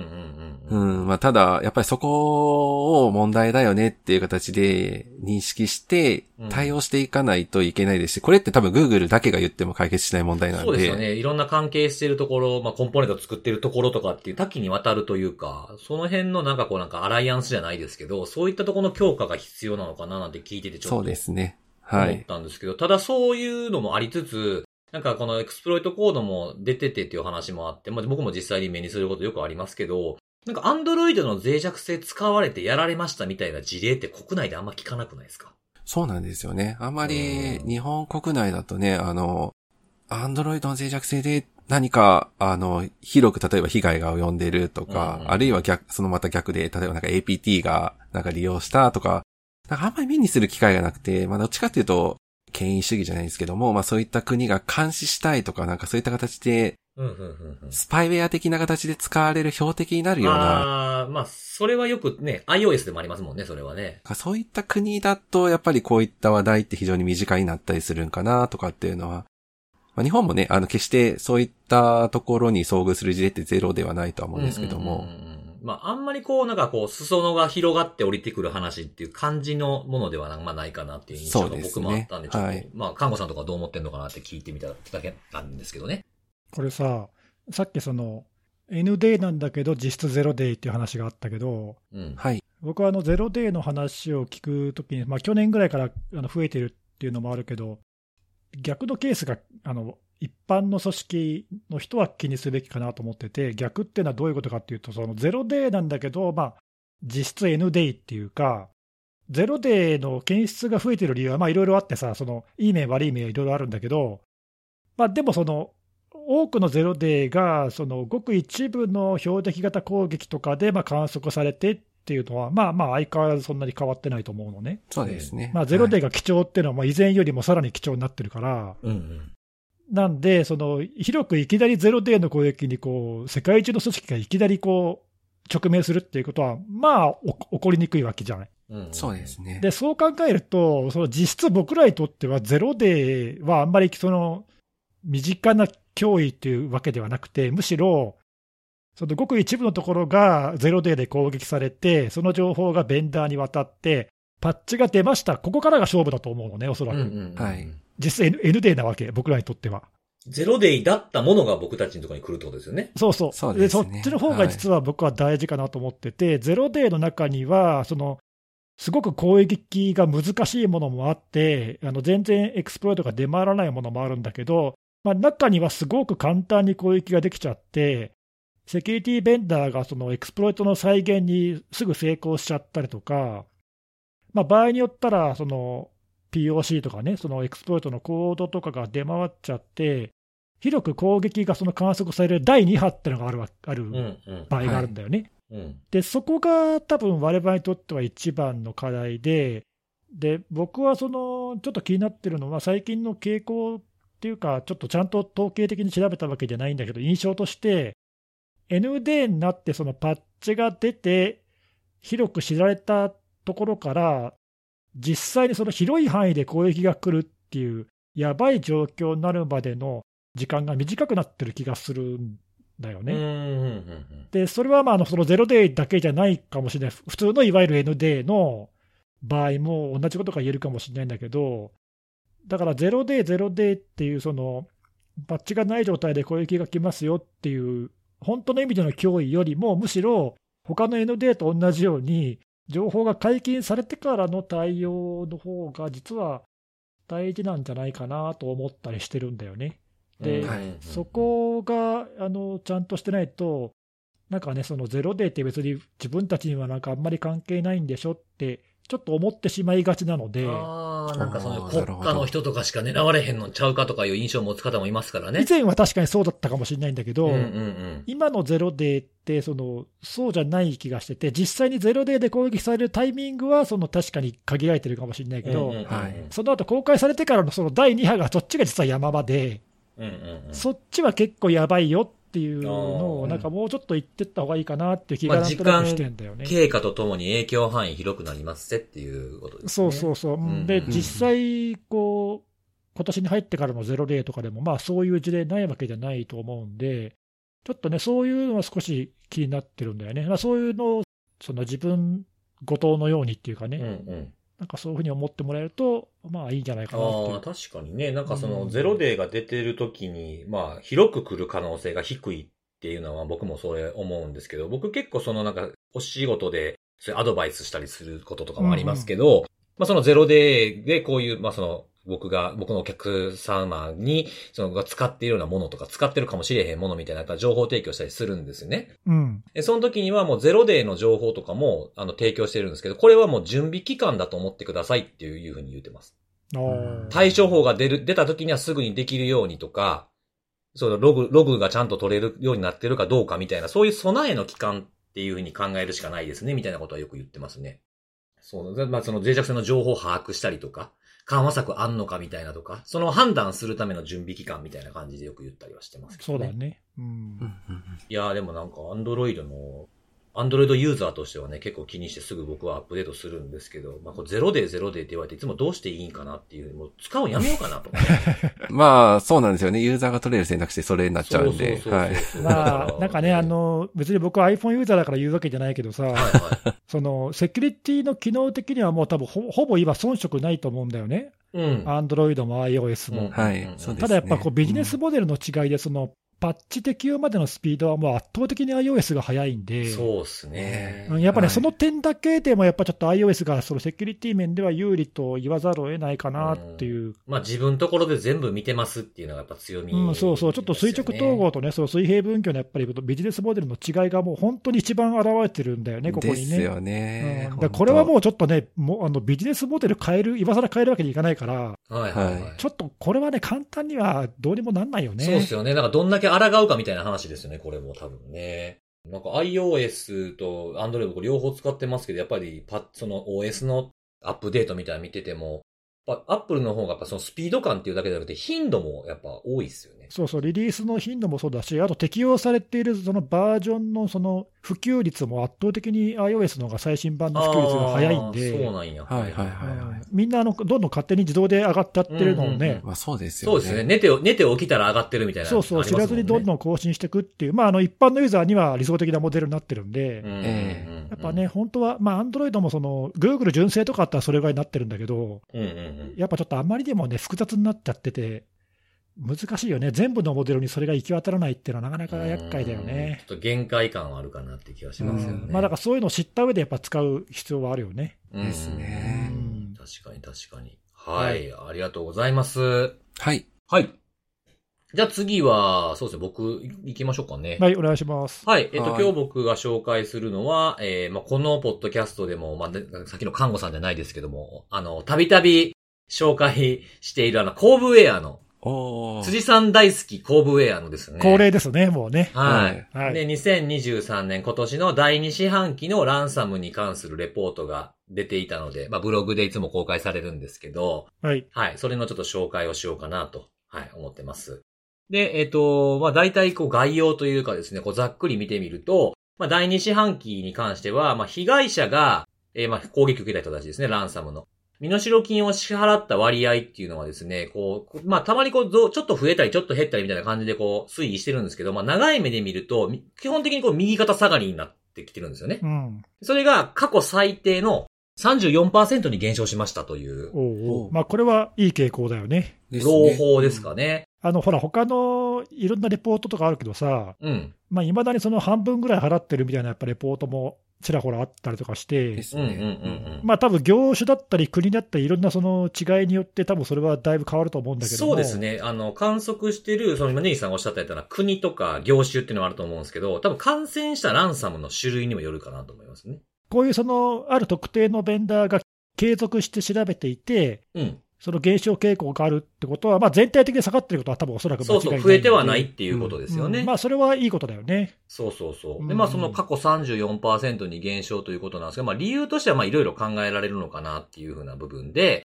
うん。うん、まあ、ただ、やっぱりそこを問題だよねっていう形で認識して対応していかないといけないですし、これって多分 Google だけが言っても解決しない問題なんで。そうですよね。いろんな関係しているところ、まあ、コンポーネント作ってるところとかっていう多岐にわたるというか、その辺のなんかこうなんかアライアンスじゃないですけど、そういったところの強化が必要なのかななんて聞いててちょっと。そうですね。はい。思ったんですけど、ただそういうのもありつつ、なんかこのエクスプロイトコードも出ててっていう話もあって、まあ僕も実際に目にすることよくありますけど、なんか、アンドロイドの脆弱性使われてやられましたみたいな事例って国内であんま聞かなくないですか？そうなんですよね。あんまり日本国内だとね、あの、アンドロイドの脆弱性で何か、あの、広く例えば被害が及んでるとか、うんうん、あるいは逆、そのまた逆で、例えばなんか APT がなんか利用したとか、なんかあんまり目にする機会がなくて、まあどっちかっていうと、権威主義じゃないですけども、まあそういった国が監視したいとか、なんかそういった形で、スパイウェア的な形で使われる標的になるような。ああ、まあ、それはよくね、iOS でもありますもんね、それはね。そういった国だと、やっぱりこういった話題って非常に身近になったりするんかな、とかっていうのは。まあ、日本もね、あの、決してそういったところに遭遇する事例ってゼロではないとは思うんですけども。まあ、あんまりこう、なんかこう、裾野が広がって降りてくる話っていう感じのものではな、まあ、ないかなっていう印象が僕もあったんで、ちょっと、はい、まあ、看護さんとかどう思ってんのかなって聞いてみただけなんですけどね。これさ、さっきその、N デーなんだけど、実質ゼロデーっていう話があったけど、うん。はい。僕はあのゼロデーの話を聞くときに、まあ、去年ぐらいからあの増えてるっていうのもあるけど、逆のケースがあの一般の組織の人は気にすべきかなと思ってて、逆っていうのはどういうことかっていうと、そのゼロデーなんだけど、まあ、実質 N デーっていうか、ゼロデーの検出が増えてる理由は、まあいろいろあってさ、そのいい面、悪い面はいろいろあるんだけど、まあでもその、多くのゼロデーが、そのごく一部の標的型攻撃とかでまあ観測されてっていうのは、まあまあ相変わらずそんなに変わってないと思うのね。そうですね。まあゼロデーが。が貴重っていうのは、まあ以前よりもさらに貴重になってるから、うんうん。なんで、その広くいきなりゼロデーの攻撃にこう、世界中の組織がいきなりこう、直面するっていうことは、まあお起こりにくいわけじゃない。そうですね。で、そう考えると、その実質僕らにとってはゼロデーはあんまりその身近な脅威っていうわけではなくて、むしろ、そのごく一部のところがゼロデーで攻撃されて、その情報がベンダーに渡って、パッチが出ました、ここからが勝負だと思うのね、おそらく。うんうんうんはい実質 N, N デーなわけ、僕らにとっては。ゼロデイだったものが僕たちのところに来るってことですよね。そうそう。そうでそっちの方が実は僕は大事かなと思ってて、ゼロデーの中には、その、すごく攻撃が難しいものもあって、あの全然 exploit が出回らないものもあるんだけど、まあ、中にはすごく簡単に攻撃ができちゃって、セキュリティベンダーがその exploit の再現にすぐ成功しちゃったりとか、まあ、場合によったら、その POC とかね、その exploit のコードとかが出回っちゃって、広く攻撃がその観測される第2波っていうのがあるわあるうんうん。場合があるんだよね。うん。で、そこが多分我々にとっては一番の課題で、で、僕はその、ちょっと気になってるのは、最近の傾向っていうか、ちょっとちゃんと統計的に調べたわけじゃないんだけど、印象として、ND になってそのパッチが出て、広く知られたところから、実際にその広い範囲で攻撃が来るっていう、やばい状況になるまでの時間が短くなってる気がするんだよね。うんうんうんで、それはまああのそのゼロデーだけじゃないかもしれない、普通のいわゆる N デーの場合も同じことが言えるかもしれないんだけど、だからゼロデー、ゼロデーっていう、そのバッチがない状態で攻撃が来ますよっていう、本当の意味での脅威よりも、むしろ他の N デーと同じように、情報が解禁されてからの対応の方が、実は大事なんじゃないかなと思ったりしてるんだよね。でそこがあのちゃんとしてないと、なんかね、そのゼロデーって別に自分たちにはなんかあんまり関係ないんでしょって、ちょっと思ってしまいがちなので、ああ、なんかその国家の人とかしか狙われへんのちゃうかとかいう印象を持つ方もいますからね。以前は確かにそうだったかもしれないんだけど、うんうんうん。今のゼロデーってその、そうじゃない気がしてて、実際にゼロデーで攻撃されるタイミングはその確かに限られてるかもしれないけど、うんうんうんはいその後公開されてからのその第2波が、そっちが実は山場で、うんうんうん。そっちは結構やばいよっていうのあを、ーなんかもうちょっと言ってった方がいいかなっていう気がまあなんとなくしてんだよね。経過とともに影響範囲広くなりますってっていうことですね。そうそうそう。んで、うん実際、こう、今年に入ってからのゼロデーとかでも、まあそういう事例ないわけじゃないと思うんで、ちょっとね、そういうのは少し気になってるんだよね。まあそういうのを、その自分ごとのようにっていうかね、うんうん。なんかそういうふうに思ってもらえると、まあいいんじゃないかなああ、確かにね。なんかそうのん。ゼロデーが出てる時に、まあ広く来る可能性が低いっていうのは僕もそれ思うんですけど、僕結構そのなんかお仕事でそういうアドバイスしたりすることとかもありますけど、まあそのゼロデーでこういう、まあその僕が、僕のお客様に、そのが使っているようなものとか、使ってるかもしれへんものみたいな情報提供したりするんですよね。うん。で、その時にはもうゼロデーの情報とかも、あの、提供してるんですけど、これはもう準備期間だと思ってくださいっていうふうに言ってます。対処法が出る、出た時にはすぐにできるようにとか、そのログ、ログがちゃんと取れるようになってるかどうかみたいな、そういう備えの期間っていうふうに考えるしかないですね、みたいなことはよく言ってますね。そう、まあその脆弱性の情報を把握したりとか、緩和策あんのかみたいなとか、その判断するための準備期間みたいな感じでよく言ったりはしてますけどね。そうだね。うんいやーでもなんか、アンドロイドのアンドロイドユーザーとしてはね、結構気にしてすぐ僕はアップデートするんですけど、まあ、ゼロデーゼロデーって言われていつもどうしていいんかなっていう、もう使うのやめようかなと。まあ、そうなんですよね。ユーザーが取れる選択肢それになっちゃうんで。まあ、なんかね、あ、の、別に僕は iPhone ユーザーだから言うわけじゃないけどさ、はいはい。その、セキュリティの機能的にはもう多分ほほぼ今遜色ないと思うんだよね。うん。Android も iOS も。うんはいうんそうですねただやっぱこうビジネスモデルの違いで、その、パッチ適用までのスピードはもう圧倒的に iOS が速いんで、そうっすね。うんやっぱね、はいその点だけでもやっぱちょっと iOS がそのセキュリティ面では有利と言わざるを得ないかなっていう、まあ自分のところで全部見てますっていうのがやっぱ強み、うん、そうそう、ちょっと垂直統合とね、その水平分岐のやっぱりビジネスモデルの違いがもう本当に一番現れてるんだよね、ここにね。ですよね。うんこれはもう、うちょっとね、もうあのビジネスモデル変える、今更変えるわけにいかないから、はいはいはい。はいちょっとこれはね、簡単にはどうにもなんないよね。そうですよね。なんかどんだけ抗うかみたいな話ですよね、これも多分ね。なんか iOS と Android 両方使ってますけど、やっぱりパその OS のアップデートみたいなの見てても、アップルの方がやっぱそのスピード感っていうだけじゃなくて頻度もやっぱ多いですよね。そうそう、リリースの頻度もそうだし、あと適用されているそのバージョンのその普及率も圧倒的に iOS の方が最新版の普及率が早いんで、そうなんや。はいはいはいうんみんなあのどんどん勝手に自動で上がっちゃってるのをうんうんまあそうですよね。そうですね。寝て、寝て起きたら上がってるみたいな、そうそう、知らずにどんどん。ん更新していくっていう、まあ、あの一般のユーザーには理想的なモデルになってるんで、うんうんうんえやっぱね、、本当は、まあ、Android もその Google 純正とかあったらそれぐらいになってるんだけど、うんうんうん。やっぱちょっとあまりにもね、複雑になっちゃってて、難しいよね、全部のモデルにそれが行き渡らないっていうのはなかなか厄介だようんね。ちょっと限界感はあるかなって気がしますよね。うんまあ、だからそういうのを知った上でやっぱ使う必要はあるよね。うんですねうん確かに確かに。はい、ありがとうございます。はい。はい。じゃあ次は、そうですね、僕、行きましょうかね。はい、お願いします。はい。えっと、はい今日僕が紹介するのは、えー、まあ、このポッドキャストでも、まあ、でさっきの看護さんじゃないですけども、あの、たびたび紹介しているあの、コーブウェアの。辻さん大好きコーブウェアのですね。恒例ですね、もうね。はい。はいで、2023年今年の第2四半期のランサムに関するレポートが出ていたので、まあ、ブログでいつも公開されるんですけど、はい。はい。それのちょっと紹介をしようかなと、はい、思ってます。で、えっ、と、まあ、大体こう概要というかですね、こうざっくり見てみると、まあ、第2四半期に関しては、まあ、被害者が、えーまあ、攻撃を受けた人たちですね、ランサムの。身代金を支払った割合っていうのはですね、こう、まあ、たまにこう、ぞちょっと増えたり、ちょっと減ったりみたいな感じでこう、推移してるんですけど、まあ、長い目で見ると、み基本的にこう、右肩下がりになってきてるんですよねう。ん。それが過去最低の34%に減少しましたという、おうおおううまあ、これはいい傾向だよね。です朗ね報ですかね。あの、ほら、他のいろんなレポートとかあるけどさ、うん。まあ、未だにその半分ぐらい払ってるみたいなやっぱレポートもちらほらあったりとかして。まあ多分業種だったり国だったりいろんなその違いによって多分それはだいぶ変わると思うんだけどもそうです。ね。あの、観測してる、その今ネギさんがおっしゃったような国とか業種っていうのはあると思うんですけど、多分感染したランサムの種類にもよるかなと思いますね。こういうそのある特定のベンダーが継続して調べていて、うん。その減少傾向があるってことは、まあ全体的に下がってることは多分おそらく間そうそう、違いないんで増えてはないっていうことですよね。うんまあそれはいいことだよね。そうそうそう。で、うんまあその過去34%に減少ということなんですけど、まあ理由としてはまあいろいろ考えられるのかなっていうふうな部分で、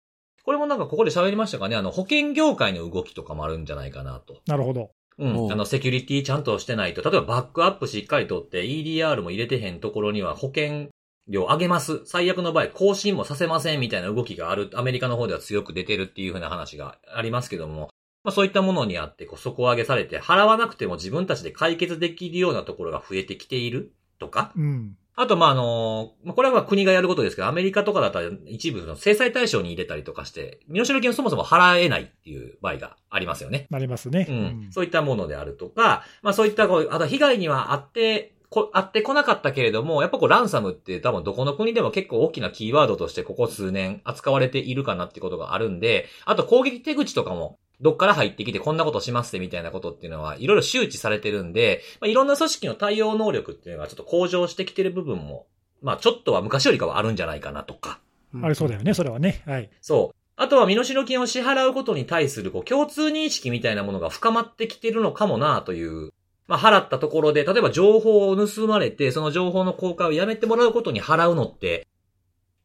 これもなんかここで喋りましたかね、あの保険業界の動きとかもあるんじゃないかなと。なるほど。うん。あの、セキュリティちゃんとしてないと、例えばバックアップしっかりとって EDR も入れてへんところには保険料上げます。最悪の場合更新もさせませんみたいな動きがある、アメリカの方では強く出てるっていう風な話がありますけども、まあそういったものにあって、こう底上げされて、払わなくても自分たちで解決できるようなところが増えてきているとか、うん。あと、まあ、あの、まあこれはまあ国がやることですけど、アメリカとかだったら一部の制裁対象に入れたりとかして、身代金をそもそも払えないっていう場合がありますよね。なりますね。うん。そういったものであるとか、まあそういったこう、あと被害にはあって、こあってこなかったけれども、やっぱこうランサムって多分どこの国でも結構大きなキーワードとしてここ数年扱われているかなってことがあるんで、あと攻撃手口とかもどっから入ってきてこんなことしますってみたいなことっていうのはいろいろ周知されてるんで、まあ、いろんな組織の対応能力っていうのがちょっと向上してきてる部分も、まあちょっとは昔よりかはあるんじゃないかなとか。あれそうだよね、それはね。はい。そう。あとは身代金を支払うことに対するこう共通認識みたいなものが深まってきてるのかもなという。まあ払ったところで、例えば情報を盗まれて、その情報の公開をやめてもらうことに払うのって、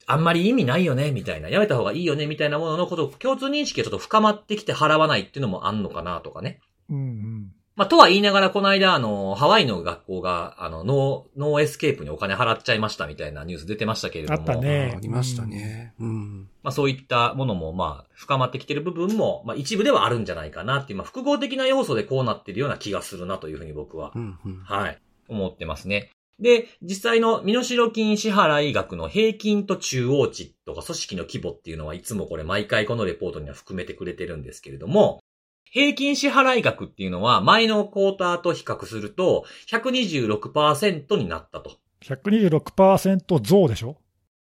あんまり意味ないよね、みたいな。やめた方がいいよね、みたいなもののことを、共通認識がちょっと深まってきて払わないっていうのもあんのかなとかね。うんうん。まあ、とは言いながら、この間、あの、ハワイの学校が、あの、 No、NoEscape にお金払っちゃいましたみたいなニュース出てましたけれども。あったねありましたね。うん。まあ、そういったものも、まあ、深まってきてる部分も、まあ、一部ではあるんじゃないかなっていう、まあ、複合的な要素でこうなってるような気がするなというふうに僕はうん。うん。はい。思ってますね。で、実際の身代金支払い額の平均と中央値とか組織の規模っていうのはいつもこれ毎回このレポートには含めてくれてるんですけれども、平均支払い額っていうのは前のクォーターと比較すると126%になったと。126%増でしょ？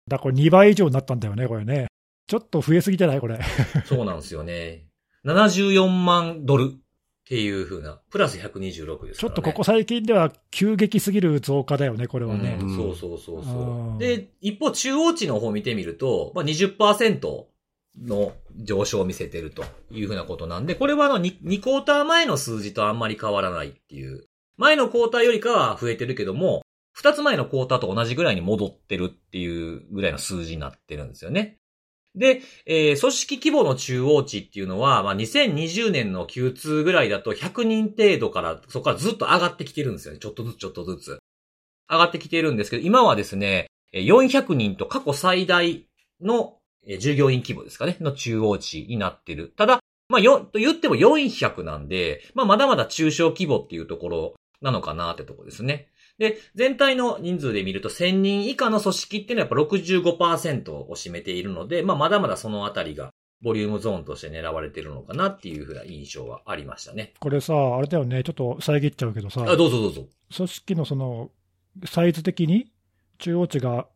だからこれ2倍以上になったんだよね、これね。ちょっと増えすぎじゃない？これ。そうなんですよね。74万ドルっていう風な、プラス126ですから、ね。ちょっとここ最近では急激すぎる増加だよね、これはね。うんそうそうそうそうんう。で、一方中央値の方見てみると、まあ、20%の上昇を見せてるというふうなことなんで、これはあの 2, 2クォーター前の数字とあんまり変わらないっていう。前のクォーターよりかは増えてるけども、2つ前のクォーターと同じぐらいに戻ってるっていうぐらいの数字になってるんですよね。で、えー組織規模の中央値っていうのは、まあ、2020年の Q2 ぐらいだと100人程度から、そこからずっと上がってきてるんですよね。ちょっとずつちょっとずつ。上がってきてるんですけど、今はですね、400人と過去最大のえー従業員規模ですかね、の中央値になってる。ただ、まあ、よ、と言っても400なんで、まあ、まだまだ中小規模っていうところなのかなってとこですね。で、全体の人数で見ると1000人以下の組織っていうのはやっぱ65%を占めているので、まあ、まだまだそのあたりがボリュームゾーンとして狙われてるのかなっていうふうな印象はありましたね。これさ、あれだよね、ちょっと遮っちゃうけどさ、あ、どうぞどうぞ。組織のそのサイズ的に中央値が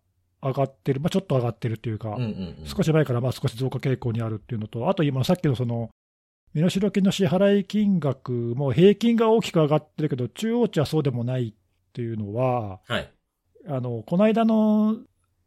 上がってる、まあ、ちょっと上がってるっていうか、うんうんうん。少し前からまあ少し増加傾向にあるっていうのと、あと今のさっきのその、身代金の支払い金額も平均が大きく上がってるけど、中央値はそうでもないっていうのは、はい。あのこの間の、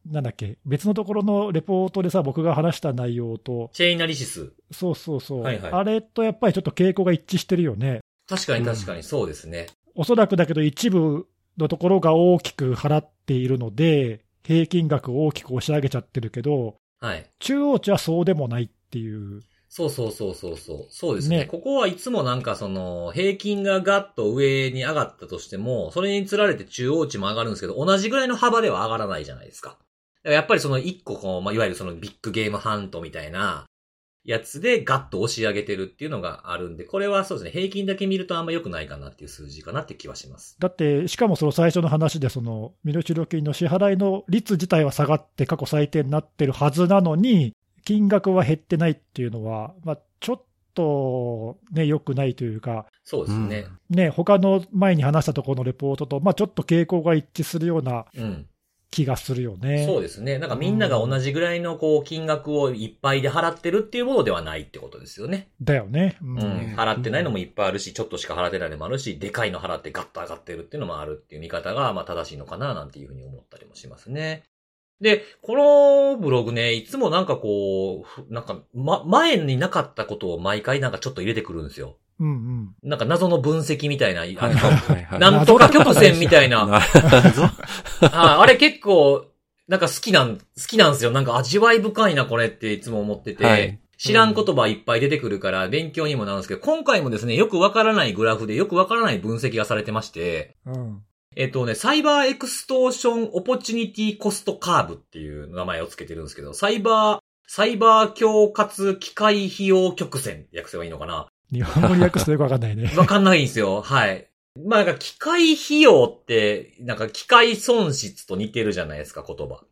なんだっけ、別のところのレポートでさ、僕が話した内容と、チェインナリシス。そうそうそう、はいはいあれとやっぱりちょっと傾向が一致してるよね。確かに確かにそうですね。おそらくだけど、一部のところが大きく払っているので、平均額を大きく押し上げちゃってるけど、はい。中央値はそうでもないっていう。そうそうそうそうそう。そうですね。ねここはいつもなんかその、平均がガッと上に上がったとしても、それにつられて中央値も上がるんですけど、同じぐらいの幅では上がらないじゃないですか。やっぱりその一個こう、まあ、いわゆるそのビッグゲームハントみたいな、やつでガッと押し上げてるっていうのがあるんで、これはそうですね、平均だけ見るとあんま良くないかなっていう数字かなって気はします。だって、しかもその最初の話で、その身代金の支払いの率自体は下がって過去最低になってるはずなのに、金額は減ってないっていうのは、まあ、ちょっとね、良くないというか、そうですね。ね、他の前に話したところのレポートと、まあ、ちょっと傾向が一致するようなうん。気がするよね。そうですね。なんかみんなが同じぐらいのこう、金額をいっぱいで払ってるっていうものではないってことですよね。だよね。うんうん。払ってないのもいっぱいあるし、ちょっとしか払ってないのもあるし、でかいの払ってガッと上がってるっていうのもあるっていう見方が、まあ正しいのかななんていうふうに思ったりもしますね。で、このブログね、いつもなんかこうふ、なんか、ま、前になかったことを毎回なんかちょっと入れてくるんですよ。うんうん。なんか謎の分析みたいな、あの。なんとか曲線みたいな。ああれ結構、なんか好きなん、好きなんですよ。なんか味わい深いな、これっていつも思ってて。はい知らん言葉いっぱい出てくるから勉強にもなるんですけど、今回もですね、よくわからないグラフでよくわからない分析がされてまして、うん。えっとね、 Cyber Extortion Opportunity Cost Curve っていう名前をつけてるんですけど、サイバー、サイバー恐喝機会費用曲線って訳せばいいのかな日本語に訳すとよくわかんないね。わかんないんですよ。はい。まあなんか機会費用って、なんか機会損失と似てるじゃないですか、言葉。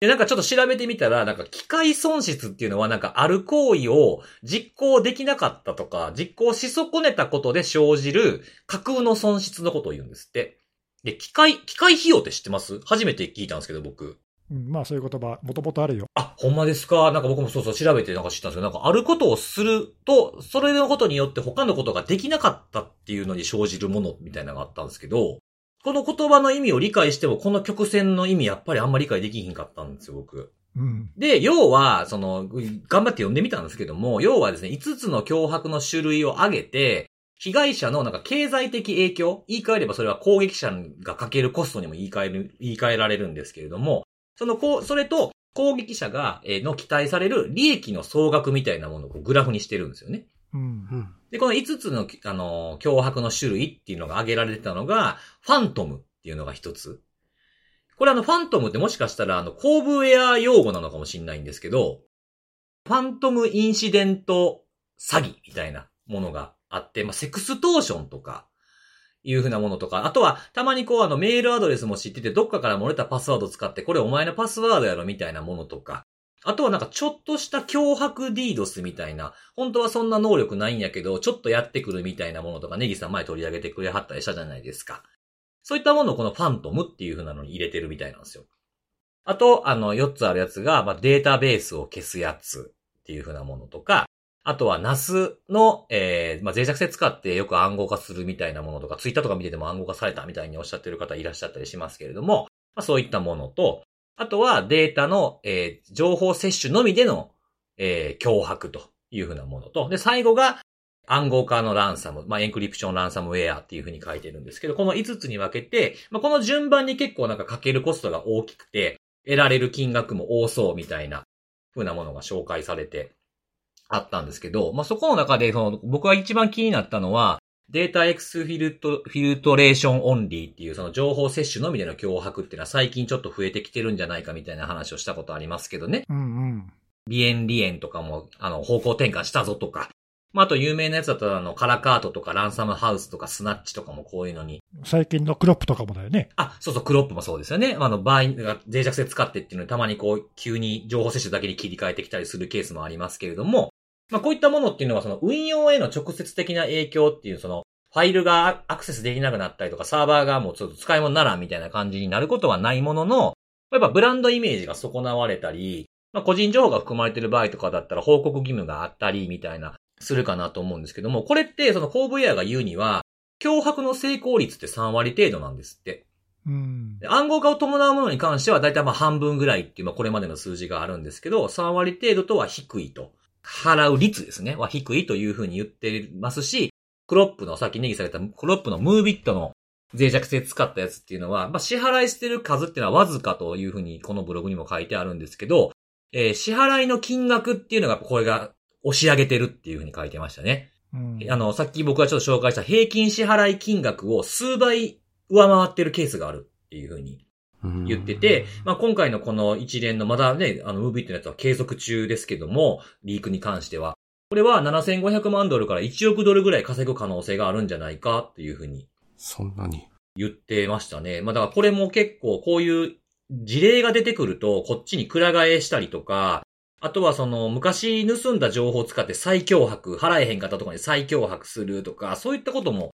で、なんかちょっと調べてみたら、なんか機会損失っていうのはなんかある行為を実行できなかったとか、実行し損ねたことで生じる架空の損失のことを言うんですって。で、機械、機械費用って知ってます？初めて聞いたんですけど、僕。うん、まあそういう言葉、もともとあるよ。あ、ほんまですか？なんか僕もそうそう調べてなんか知ったんですけど、なんかあることをすると、それのことによって他のことができなかったっていうのに生じるものみたいなのがあったんですけど、この言葉の意味を理解しても、この曲線の意味やっぱりあんまり理解できひんかったんですよ、僕。うん。で、要は、その、頑張って読んでみたんですけども、要はですね、5つの脅迫の種類を挙げて、被害者のなんか経済的影響、言い換えればそれは攻撃者がかけるコストにも言い換える、言い換えられるんですけれども、そのこう、それと攻撃者が、えーの期待される利益の総額みたいなものをグラフにしてるんですよね。うん。うん。で、この5つの、あの、脅迫の種類っていうのが挙げられてたのが、ファントムっていうのが一つ。これあの、ファントムってもしかしたら、あの、後部ウェア用語なのかもしれないんですけど、ファントムインシデント詐欺みたいなものがあって、まあ、セクストーションとか、いうふうなものとか、あとは、たまにこう、あの、メールアドレスも知ってて、どっかから漏れたパスワード使って、これお前のパスワードやろみたいなものとか、あとはなんかちょっとした脅迫ディードスみたいな、本当はそんな能力ないんやけど、ちょっとやってくるみたいなものとか、ネギさん前取り上げてくれはったりしたじゃないですか。そういったものをこのファントムっていう風なのに入れてるみたいなんですよ。あと、あの、4つあるやつが、まあ、データベースを消すやつっていう風なものとか、あとは NAS の、えー、まあ、脆弱性使ってよく暗号化するみたいなものとか、ツイッターとか見てても暗号化されたみたいにおっしゃってる方いらっしゃったりしますけれども、まあ、そういったものと、あとはデータの、えー、情報摂取のみでの、えー、脅迫というふうなものと、で、最後が暗号化のランサム、まあ、エンクリプションランサムウェアっていうふうに書いてるんですけど、この5つに分けて、まあ、この順番に結構なんかかけるコストが大きくて、得られる金額も多そうみたいなふうなものが紹介されてあったんですけど、まあ、そこの中で、その、僕が一番気になったのは、 Data Exfilt、filtration Only っていうその情報窃取のみでの脅迫っていうのは最近ちょっと増えてきてるんじゃないかみたいな話をしたことありますけどね。うんうん。 BianLian とかも、あの、方向転換したぞとか。まあ、あと有名なやつだったら、あの、 Karakurt とか RansomHouse とか Snatch とかもこういうのに。最近のクロップとかもだよね。あ、そうそう、クロップもそうですよね。あの、場合が脆弱性使ってっていうのにたまにこう、急に情報摂取だけに切り替えてきたりするケースもありますけれども、まあ、こういったものっていうのはその運用への直接的な影響っていうその、ファイルがアクセスできなくなったりとか、サーバーがもうちょっと使い物にならんみたいな感じになることはないものの、やっぱブランドイメージが損なわれたり、まあ、個人情報が含まれている場合とかだったら報告義務があったり、みたいな、するかなと思うんですけども、これってそのコーブエアが言うには、脅迫の成功率って3割程度なんですって。うん。で暗号化を伴うものに関しては、だいたいまあ半分ぐらいっていう、まあこれまでの数字があるんですけど、3割程度とは低いと。払う率ですね。は低いというふうに言ってますし、クロップの、さっきネギされたクロップのムービットの脆弱性使ったやつっていうのは、まあ支払いしてる数っていうのはわずかというふうにこのブログにも書いてあるんですけど、えー支払いの金額っていうのがこれが押し上げてるっていうふうに書いてましたね。うん。あの、さっき僕がちょっと紹介した平均支払い金額を数倍上回ってるケースがあるっていうふうにうん言ってて、まあ、今回のこの一連のまだね、あの、ムービーってやつは継続中ですけども、リークに関しては。これは7500万ドルから1億ドルぐらい稼ぐ可能性があるんじゃないかっていうふうにそんなに？言ってましたね。まあ、だからこれも結構こういう事例が出てくると、こっちにくら替えしたりとか、あとはその昔盗んだ情報を使って再脅迫、払えへん方とかに再脅迫するとか、そういったことも、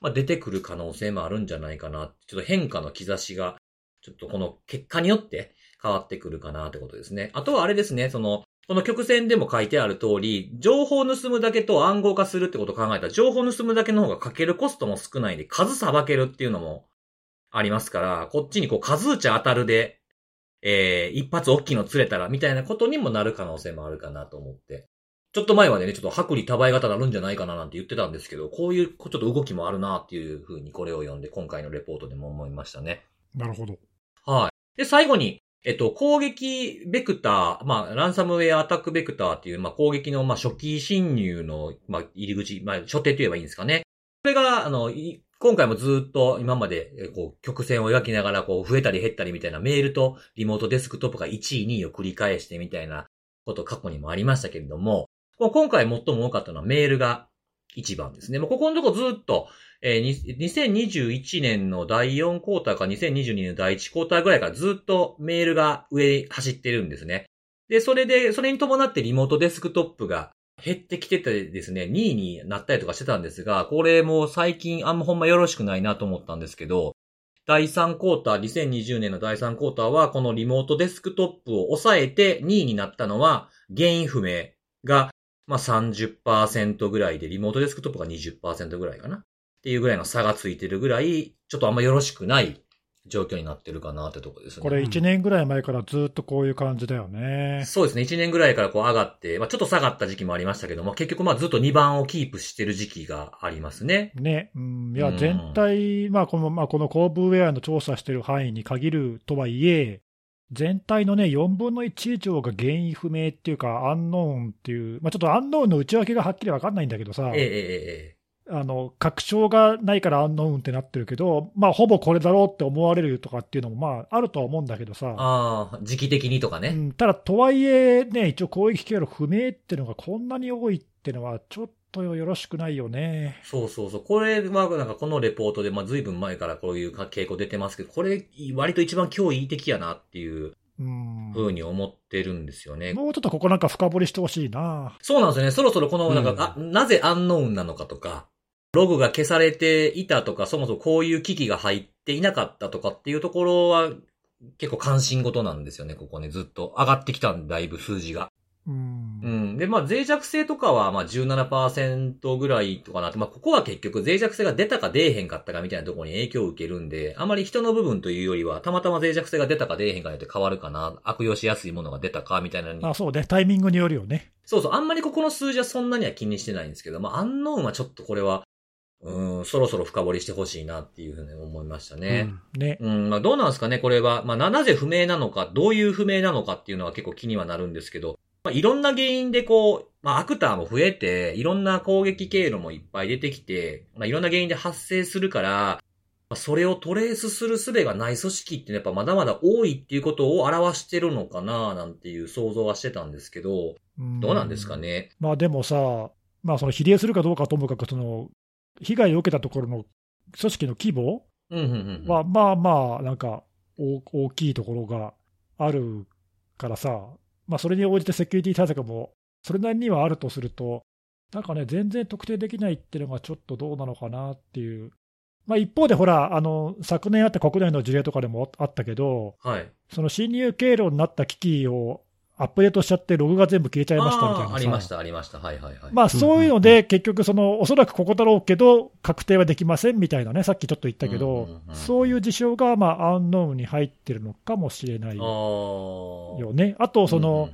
まあ、出てくる可能性もあるんじゃないかな。ちょっと変化の兆しが、ちょっとこの結果によって変わってくるかなってことですね。あとはあれですね、その、この曲線でも書いてある通り、情報を盗むだけと暗号化するってことを考えたら、情報を盗むだけの方がかけるコストも少ないんで、数さばけるっていうのもありますから、こっちにこう数打ち当たるで、えー、一発大きいの釣れたら、みたいなことにもなる可能性もあるかなと思って。ちょっと前までね、ちょっと薄利多売型になるんじゃないかななんて言ってたんですけど、こういうちょっと動きもあるなっていうふうにこれを読んで、今回のレポートでも思いましたね。なるほど。はい。で、最後に、えっと、攻撃ベクター、まあ、ランサムウェアアタックベクターっていう、まあ、攻撃の、まあ、初期侵入の、まあ、入り口、まあ、初手と言えばいいんですかね。これが、あの、今回もずっと今まで、こう、曲線を描きながら、こう、増えたり減ったりみたいなメールとリモートデスクトップが1位、2位を繰り返してみたいなこと過去にもありましたけれども、今回最も多かったのはメールが1番ですね。もうここのとこずっと、えー2021年の第4クォーターか2022年の第1クォーターぐらいからずっとメールが上走ってるんですね。で、それで、それに伴ってリモートデスクトップが減ってきててですね、2位になったりとかしてたんですが、これも最近あんまほんまよろしくないなと思ったんですけど、第3クォーター、2020年の第3クォーターは、このリモートデスクトップを抑えて2位になったのは、原因不明が、まあ30%ぐらいで、リモートデスクトップが20%ぐらいかな。っていうぐらいの差がついてるぐらい、ちょっとあんまよろしくない状況になってるかなってとこですね。これ1年ぐらい前からずっとこういう感じだよね。そうですね。1年ぐらいからこう上がって、まあちょっと下がった時期もありましたけども、結局まあずっと2番をキープしてる時期がありますね。ね。うん。いうや、ん全体、まあこの、まあこのコーブウェアの調査してる範囲に限るとはいえ、全体のね、4分の1以上が原因不明っていうか、アンノーンっていう、まあ、ちょっとアンノーンの内訳がはっきり分かんないんだけどさ、えええええあの確証がないからアンノーンってなってるけど、まあ、ほぼこれだろうって思われるとかっていうのも、まあ、あるとは思うんだけどさ、ああ、時期的にとかね。うん、ただ、とはいえ、ね、一応、攻撃経路不明っていうのがこんなに多いっていうのは、ちょっとよろしくないよね。そうそうそう。これは、なんかこのレポートで、まあ随分前からこういう傾向出てますけど、これ、割と一番脅威的やなっていううんふうに思ってるんですよね。もうちょっとここなんか深掘りしてほしいな。そうなんですよね。そろそろこの、なんか、うんあ、なぜアンノーンなのかとか、ログが消されていたとか、そもそもこういう機器が入っていなかったとかっていうところは、結構関心事なんですよね、ここね。ずっと上がってきたんだいぶ数字が。うんうん。で、まあ、脆弱性とかは、まあ、17%ぐらいとかなって、まあ、ここは結局脆弱性が出たか出えへんかったかみたいなところに影響を受けるんで、あまり人の部分というよりは、たまたま脆弱性が出たか出えへんかによって変わるかな、悪用しやすいものが出たかみたいなのにあそうね、タイミングによるよね。そうそう、あんまりここの数字はそんなには気にしてないんですけど、まあ、アンノーンはちょっとこれは、うん、そろそろ深掘りしてほしいなっていうふうに思いましたね。ね。うん、まあどうなんですかね、これは。まあな、なぜ不明なのか、どういう不明なのかっていうのは結構気にはなるんですけど、まあいろんな原因でこう、まあアクターも増えて、いろんな攻撃経路もいっぱい出てきて、まあいろんな原因で発生するから、まあそれをトレースする術がない組織ってやっぱまだまだ多いっていうことを表してるのかななんていう想像はしてたんですけど、どうなんですかね。まあでもさ、まあ、その比例するかどうかともかく、その被害を受けたところの組織の規模。は、まあまあ、なんか大大きいところがあるからさ、まあ、それに応じてセキュリティ対策もそれなりにはあるとすると、なんかね、全然特定できないっていうのがちょっとどうなのかなっていう。まあ、一方で、ほらあの、昨年あった国内の事例とかでもあったけど、はい。その侵入経路になった機器をアップデートしちゃって、ログが全部消えちゃいましたみたいなさありました、ありました。はいはいはい。まあそういうので、結局、そのおそらくここだろうけど、確定はできませんみたいなね、さっきちょっと言ったけうんどそういう事象が、まあ、アンノーンに入ってるのかもしれないあよーね。あと、その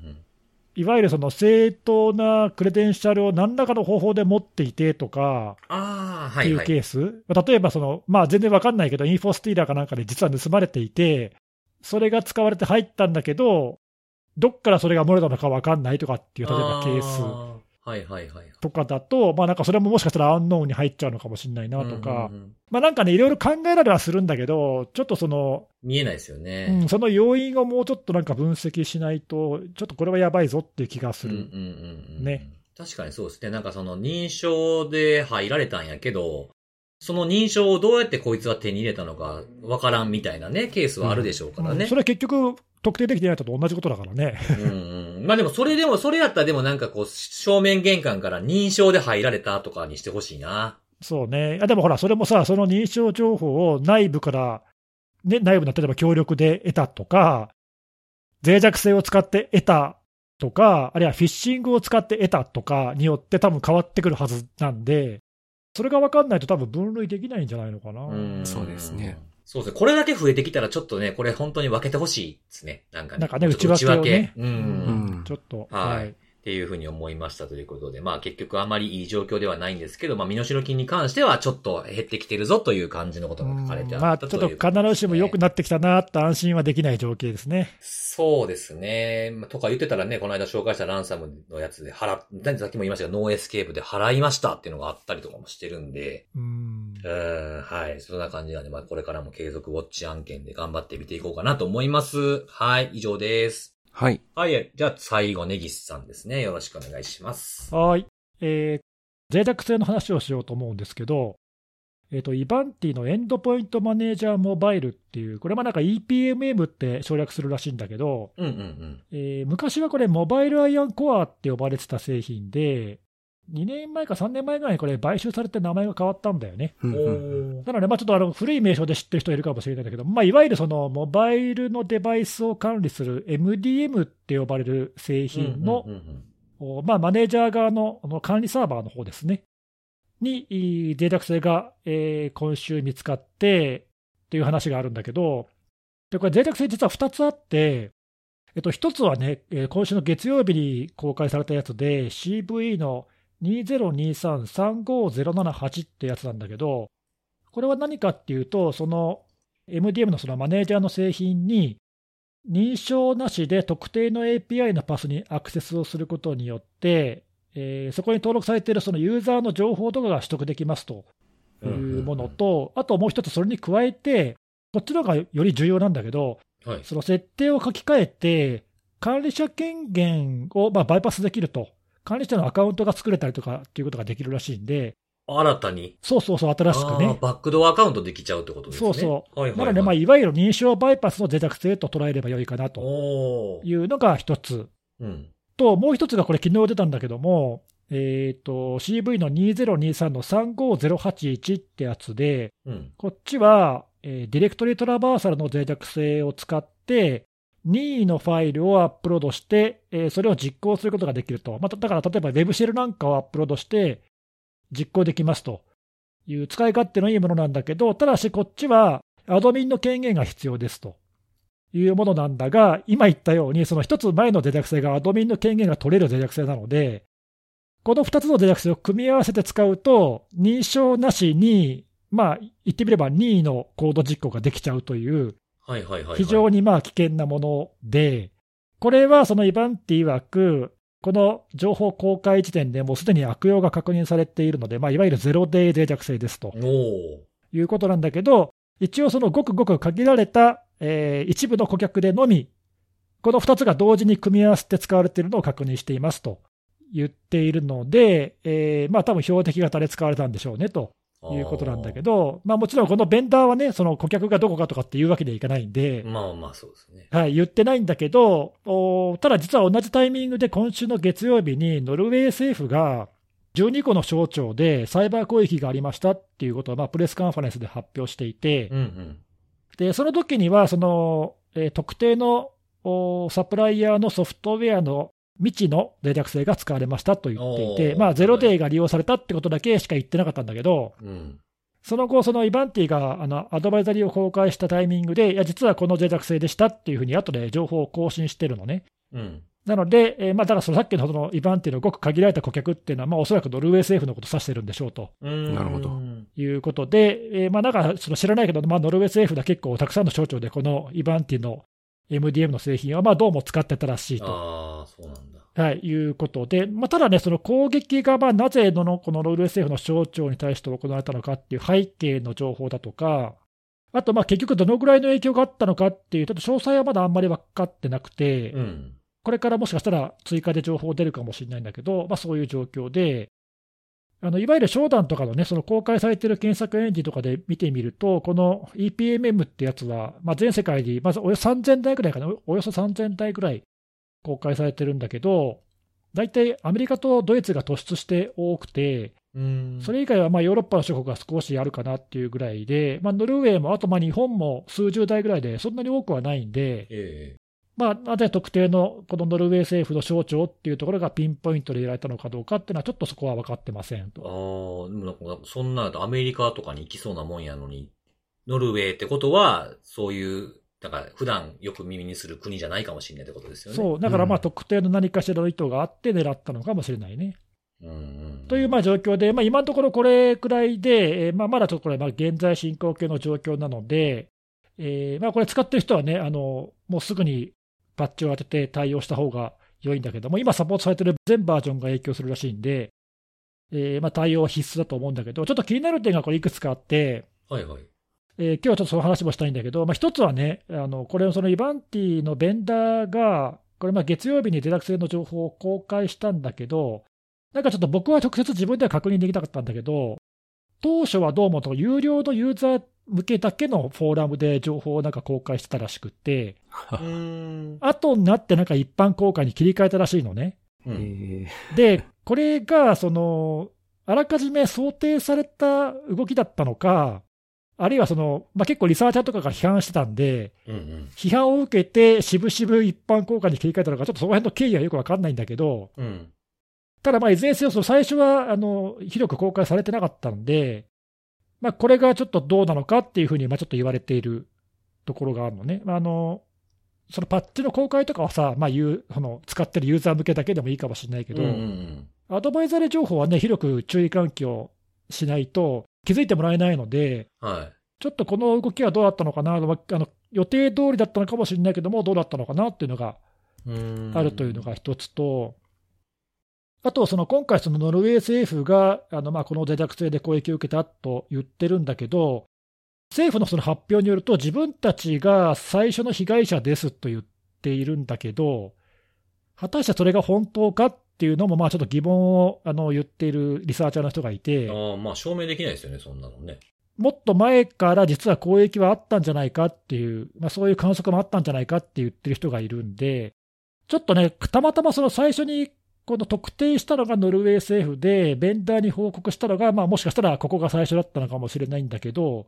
いわゆるその正当なクレデンシャルを何らかの方法で持っていてとかああ、っていう。ケース、例えばその、まあ、全然わかんないけど、インフォスティーラーかなんかで実は盗まれていて、それが使われて入ったんだけど、どっからそれが漏れたのかわかんないとかっていう、例えばケース。あーはいはいはい。とかだと、まあ、なんかそれももしかしたらアンノーンに入っちゃうのかもしれないなとか、うんうんうんまあなんかね、いろいろ考えられはするんだけど、ちょっとその、見えないですようね。ん、その要因をもうちょっとなんか分析しないと、ちょっとこれはやばいぞっていう気がする。うんうんうんうんね。確かにそうですね。なんかその認証で入られたんやけど、その認証をどうやってこいつは手に入れたのかわからんみたいなね、ケースはあるでしょうからねうんそ。れは結局、特定できてないのと同じことだからね。うんうんまあでもそれでも、それやったらでもなんかこう、正面玄関から認証で入られたとかにしてほしいな。そうね。あでもほら、それもさ、その認証情報を内部から、ね、内部の例えば協力で得たとか、脆弱性を使って得たとか、あるいはフィッシングを使って得たとかによって多分変わってくるはずなんで、それが分かんないと多分分類できないんじゃないのかな。んそうですね。そうですね。これだけ増えてきたらちょっとね、これ本当に分けてほしいですね。なんかね。なんかね内訳をねう。うんんちょっと、はいっていうふうに思いましたということで、まあ結局あまりいい状況ではないんですけど、まあ身代金に関してはちょっと減ってきてるぞという感じのことが書かれてあまあ、ったちょっと必ずしも良くなってきたなって安心はできない状況ですね。そうですね。まあとか言ってたらね、この間紹介したランサムのやつで払っ、さっきも言いましたけど、 NoEscape で払いましたっていうのがあったりとかもしてるんで、うん。うん、はい。そんな感じなんで、まあこれからも継続ウォッチ案件で頑張って見ていこうかなと思います。はい、以上です。はい。はい、じゃあ最後、ネギスさんですね。よろしくお願いします。はい。えー、脆弱性の話をしようと思うんですけど、えっ、と、イバンティのエンドポイントマネージャーモバイルっていう、これはなんか EPMM って省略するらしいんだけど、うんうんうん。えー昔はこれ、モバイルアイアンコアって呼ばれてた製品で、2年前か3年前ぐらいにこれ、買収されて名前が変わったんだよね。なので、まあ、ちょっとあの古い名称で知ってる人いるかもしれないんだけど、まあ、いわゆるそのモバイルのデバイスを管理する MDM って呼ばれる製品のマネージャー側のあの管理サーバーの方ですね、にい脆弱性が、えー今週見つかってっていう話があるんだけど、でこれ、脆弱性実は2つあって、えっと、1つはね、えー今週の月曜日に公開されたやつで、CV の2023-35078ってやつなんだけど、これは何かっていうと、その MDM のそのマネージャーの製品に、認証なしで特定の API のパスにアクセスをすることによって、えーそこに登録されているそのユーザーの情報とかが取得できますというものと、あともう一つ、それに加えて、こっちの方がより重要なんだけど、はい。その設定を書き換えて、管理者権限をまあバイパスできると、管理者のアカウントが作れたりとかっていうことができるらしいんで、新たに？そうそうそう、新しくね。バックドアアカウントできちゃうってことですね。そうそうはいはい、はい。なので、まあ、いわゆる認証バイパスの脆弱性と捉えればよいかなというのが一つ。うん。と、もう一つがこれ、昨日出たんだけども、えっ、と、CV の2023の35081ってやつで、うん。こっちは、えーディレクトリトラバーサルの脆弱性を使って、任意のファイルをアップロードして、えーそれを実行することができると。また、だから例えば Web シェルなんかをアップロードして実行できますという使い勝手のいいものなんだけど、ただしこっちはアドミンの権限が必要ですというものなんだが、今言ったように、その一つ前の脆弱性がアドミンの権限が取れる脆弱性なので、この2つの脆弱性を組み合わせて使うと、認証なしに、まあ、言ってみれば任意のコード実行ができちゃうという、はいはいはい、はい。非常にまあ危険なもので、これはそのイバンティ曰く、この情報公開時点でもうすでに悪用が確認されているので、まあ、いわゆるゼロデイ脆弱性ですと。いうことなんだけど、一応そのごくごく限られた、えー一部の顧客でのみ、この2つが同時に組み合わせて使われているのを確認していますと言っているので、えーまあ多分標的型で使われたんでしょうねということなんだけど、まあ、もちろんこのベンダーはね、その顧客がどこかとかっていうわけにはいかないんで、まあまあそうですね。はい、言ってないんだけど、おただ実は同じタイミングで今週の月曜日に、ノルウェー政府が12個の省庁でサイバー攻撃がありましたっていうことを、まあ、プレスカンファレンスで発表していて、うんうん。でその時にはその、えー特定のおサプライヤーのソフトウェアの未知の脆弱性が使われましたと言っていて、まあ、ゼロデイが利用されたってことだけしか言ってなかったんだけど、うん。その後、そのイバンティがあのアドバイザリーを公開したタイミングで、いや、実はこの脆弱性でしたっていうふうに、後で情報を更新してるのね。うん。なので、えーまあ、だからそのさっきのそのイバンティのごく限られた顧客っていうのは、まあ、おそらくノルウェー政府のことを指してるんでしょうとうんなるほどいうことで、えーまあ、なんかその知らないけど、まあ、ノルウェー政府では結構たくさんの省庁で、このイバンティの MDM の製品はまあどうも使ってたらしいと。ああ、そうなんだ。はい、いうことで、まあ、ただね、その攻撃がまあなぜののこのノルウェー政府の省庁に対して行われたのかっていう背景の情報だとか、あとまあ結局、どのぐらいの影響があったのかっていう、ちょっと詳細はまだあんまり分かってなくて、うん。これからもしかしたら追加で情報出るかもしれないんだけど、まあ、そういう状況で、あのいわゆる商談とかのね、その公開されている検索エンジンとかで見てみると、この EPMM ってやつは、まあ、全世界でまずおよそ3000台ぐらいかな、およそ3000台ぐらい公開されてるんだけど、大体アメリカとドイツが突出して多くて、うん。それ以外はまあヨーロッパの諸国が少しあるかなっていうぐらいで、まあ、ノルウェーも、あとまあ日本も数十台ぐらいで、そんなに多くはないんで、えまあ、なぜ特定のこのノルウェー政府の省庁っていうところがピンポイントで入れられたのかどうかっていうのは、ちょっとそこは分かってませんえああ、と。でもなんか、そんな、アメリカとかに行きそうなもんやのに、ノルウェーってことは、そういう、だから普段よく耳にする国じゃないかもしれないってことですよね。そうだからまあうん特定の何かしらの意図があって狙ったのかもしれないね。うんうん。というまあ状況で、まあ、今のところこれくらいで、えーまあ、まだちょっとこれ、まあ現在進行形の状況なので、えーまあ、これ使ってる人はね、あのもうすぐにパッチを当てて対応した方が良いんだけども、今サポートされてる全バージョンが影響するらしいんで、えーまあ、対応は必須だと思うんだけど、ちょっと気になる点がこれいくつかあって、はいはい。えー今日はちょっとその話もしたいんだけど、まあ、一つはね、あのこれ、そのイバンティのベンダーが、これ、まあ月曜日にデラク性の情報を公開したんだけど、なんかちょっと僕は直接自分では確認できなかったんだけど、当初はどうもと有料のユーザー向けだけのフォーラムで情報をなんか公開してたらしくって、うん。後になってなんか一般公開に切り替えたらしいのね。うん。えで、これが、その、あらかじめ想定された動きだったのか、あるいはその、まあ、結構リサーチャーとかが批判してたんで、うんうん。批判を受けて、しぶしぶ一般公開に切り替えたのか、ちょっとその辺の経緯はよくわかんないんだけど、うん。ただ、まあいずれにせよ、最初はあの広く公開されてなかったんで、まあ、これがちょっとどうなのかっていうふうに、まあ、ちょっと言われているところがあるのね。あのそのパッチの公開とかはさ、まあ、言うその使ってるユーザー向けだけでもいいかもしれないけど、うんうんアドバイザリー情報はね、広く注意喚起をしないと気づいてもらえないので、うん。はい。ちょっとこの動きはどうだったのかなと、あの予定通りだったのかもしれないけども、どうだったのかなっていうのがうんあるというのが一つと、あと、その今回、そのノルウェー政府があのまあこの脆弱性で攻撃を受けたと言ってるんだけど、政府のその発表によると、自分たちが最初の被害者ですと言っているんだけど、果たしてそれが本当かっていうのも、まあちょっと疑問をあの言っているリサーチャーの人がいて、ああ、まあ証明できないですよね、そんなのね。もっと前から実は攻撃はあったんじゃないかっていう、まあ、そういう観測もあったんじゃないかって言ってる人がいるんで、ちょっとね、たまたまその最初にこの特定したのがノルウェー政府で、ベンダーに報告したのが、まあ、もしかしたらここが最初だったのかもしれないんだけど、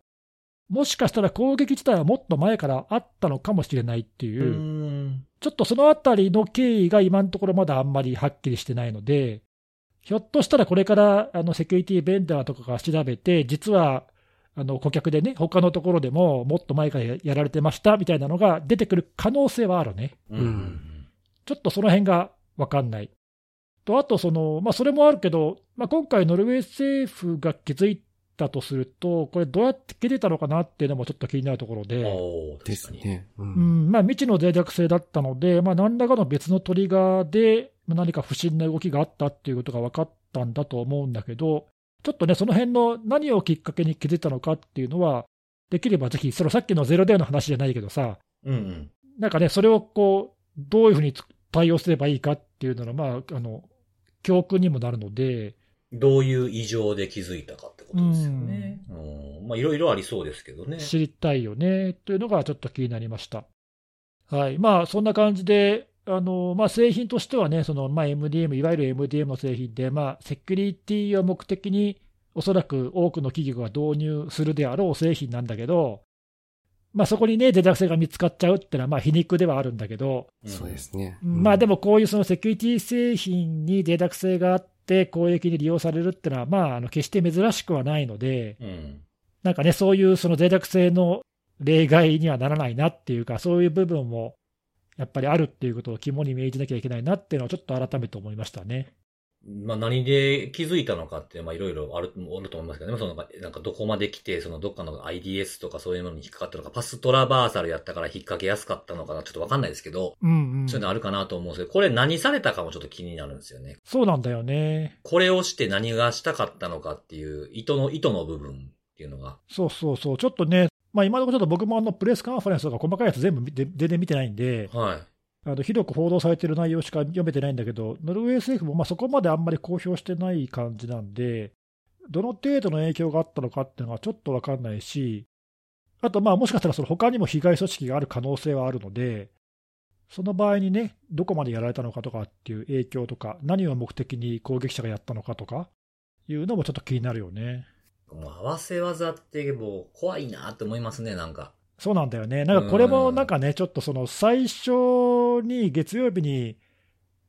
もしかしたら攻撃自体はもっと前からあったのかもしれないっていう、ん。ちょっとそのあたりの経緯が今のところまだあんまりはっきりしてないので、ひょっとしたらこれからあのセキュリティベンダーとかが調べて、実はあの顧客でね、他のところでももっと前からややられてましたみたいなのが出てくる可能性はあるね。うん。うんちょっとその辺が分かんない。と、あとその、まあ、それもあるけど、まあ、今回、ノルウェー政府が気づいたとすると、これ、どうやって気づいたのかなっていうのもちょっと気になるところで。です。ね。う。うんんまあ、未知の脆弱性だったので、まあ、何らかの別のトリガーでまあ何か不審な動きがあったっていうことが分かったんだと思うんだけど、ちょっとね、その辺の何をきっかけに気づいたのかっていうのは、できればぜひ、そのさっきのゼロデーの話じゃないけどさ、うんうん。なんかね、それをこう、どういうふうに対応すればいいかっていうのが、まあ、あの、教訓にもなるので、どういう異常で気づいたかってことですよね。うん。まあいろいろありそうですけどね。知りたいよね、というのがちょっと気になりました。はい。まあ、そんな感じで、あの、まあ、製品としてはね、その、まあ、MDM、いわゆる MDM の製品で、まあ、セキュリティを目的に、おそらく多くの企業が導入するであろう製品なんだけど、まあ、そこにね、脆弱性が見つかっちゃうっていうのは、まあ、皮肉ではあるんだけど、うんそうですね。まあでも、もこういうそのセキュリティ製品に脆弱性があって、攻撃に利用されるっていうのは、まあ、あの決して珍しくはないので、うん。なんかね、そういうその脆弱性の例外にはならないなっていうか、そういう部分もやっぱりあるっていうことを肝に銘じなきゃいけないなっていうのは、ちょっと改めて思いましたね。まあ何で気づいたのかって、まあいろいろある、あると思いますけどね。そのなんかどこまで来て、そのどっかの IDS とかそういうものに引っかかったのか、パストラバーサルやったから引っ掛けやすかったのかな、ちょっとわかんないですけど、うんうん、そういうのあるかなと思うんですけど、これ何されたかもちょっと気になるんですよね。そうなんだよね。これをして何がしたかったのかっていう、意図の、意図の部分っていうのが。そうそうそう、ちょっとね、まあ、今のところちょっと僕もあのプレスカンファレンスとか細かいやつ全部全然見てないんで、はい。あの広く報道されている内容しか読めてないんだけど、ノルウェー政府もまあそこまであんまり公表してない感じなんで、どの程度の影響があったのかっていうのがちょっと分かんないし、あともしかしたらその他にも被害組織がある可能性はあるので、その場合にね、どこまでやられたのかとかっていう影響とか、何を目的に攻撃者がやったのかとかいうのもちょっと気になるよね。もう合わせ技ってもう怖いなって思いますね、なんか。そうなんだよね。なんかこれもなんかね、ちょっとその最初に月曜日に、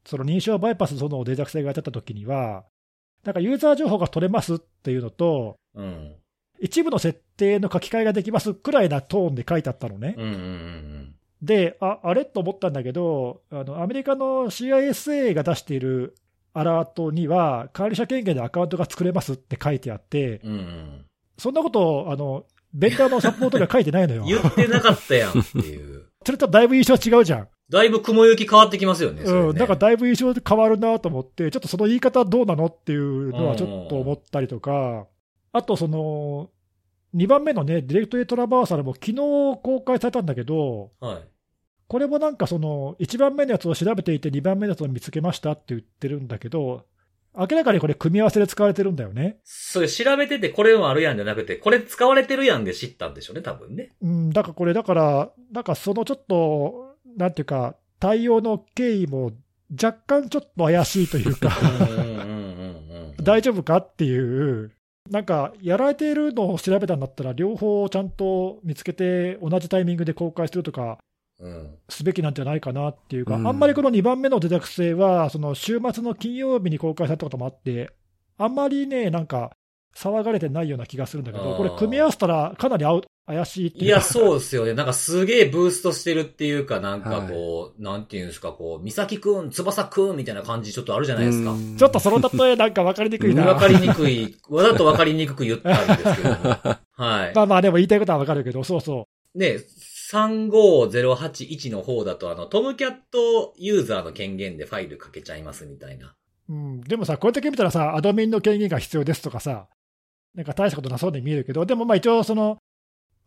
その認証バイパスその脆弱性がやってた時には、なんかユーザー情報が取れますっていうのと、うん。一部の設定の書き換えができますくらいなトーンで書いてあったのね。うんうんうんで、あ、あれと思ったんだけど、あの、アメリカの CISA が出しているアラートには、管理者権限でアカウントが作れますって書いてあって、うん。うんうん。そんなことを、あの、ベンダーのサポートには書いてないのよ。言ってなかったやんっていう。それとだいぶ印象違うじゃん。だいぶ雲行き変わってきますよね。ねうん、なんかだいぶ印象変わるなと思って、ちょっとその言い方どうなのっていうのはちょっと思ったりとか、あとその、2番目のね、ディレクトリトラバーサルも昨日公開されたんだけど、はい。これもなんかその、1番目のやつを調べていて2番目のやつを見つけましたって言ってるんだけど、明らかにこれ組み合わせで使われてるんだよね。それ調べててこれもあるやんじゃなくて、これ使われてるやんで知ったんでしょうね、多分ね。うん、だからこれ、だから、なんかそのちょっと、なんていうか、対応の経緯も若干ちょっと怪しいというか。大丈夫かっていう、なんか、やられているのを調べたんだったら、両方ちゃんと見つけて、同じタイミングで公開するとか、うん。すべきなんじゃないかなっていうか、うんあんまりこの2番目の脆弱性は、その週末の金曜日に公開されたこともあって、あんまりね、なんか、騒がれてないような気がするんだけど、これ、組み合わせたらかなりあう怪しいっていうかいや、そうですよね。なんかすげえブーストしてるっていうか、なんかこう、なんていうんですか、こう、美咲くん、翼くんみたいな感じちょっとあるじゃないですか。うんちょっとその例えなんか分かりにくいな。わかりにくい、わざとわかりにくく言ったんですけども。はい。まあまあ、でも言いたいことは分かるけど、そうそう。ね、35081の方だと、あの、トムキャットユーザーの権限でファイルかけちゃいますみたいな。うん、でもさ、これだけ見たらさ、アドミンの権限が必要ですとかさ、なんか大したことなそうに見えるけど、でもまあ一応、その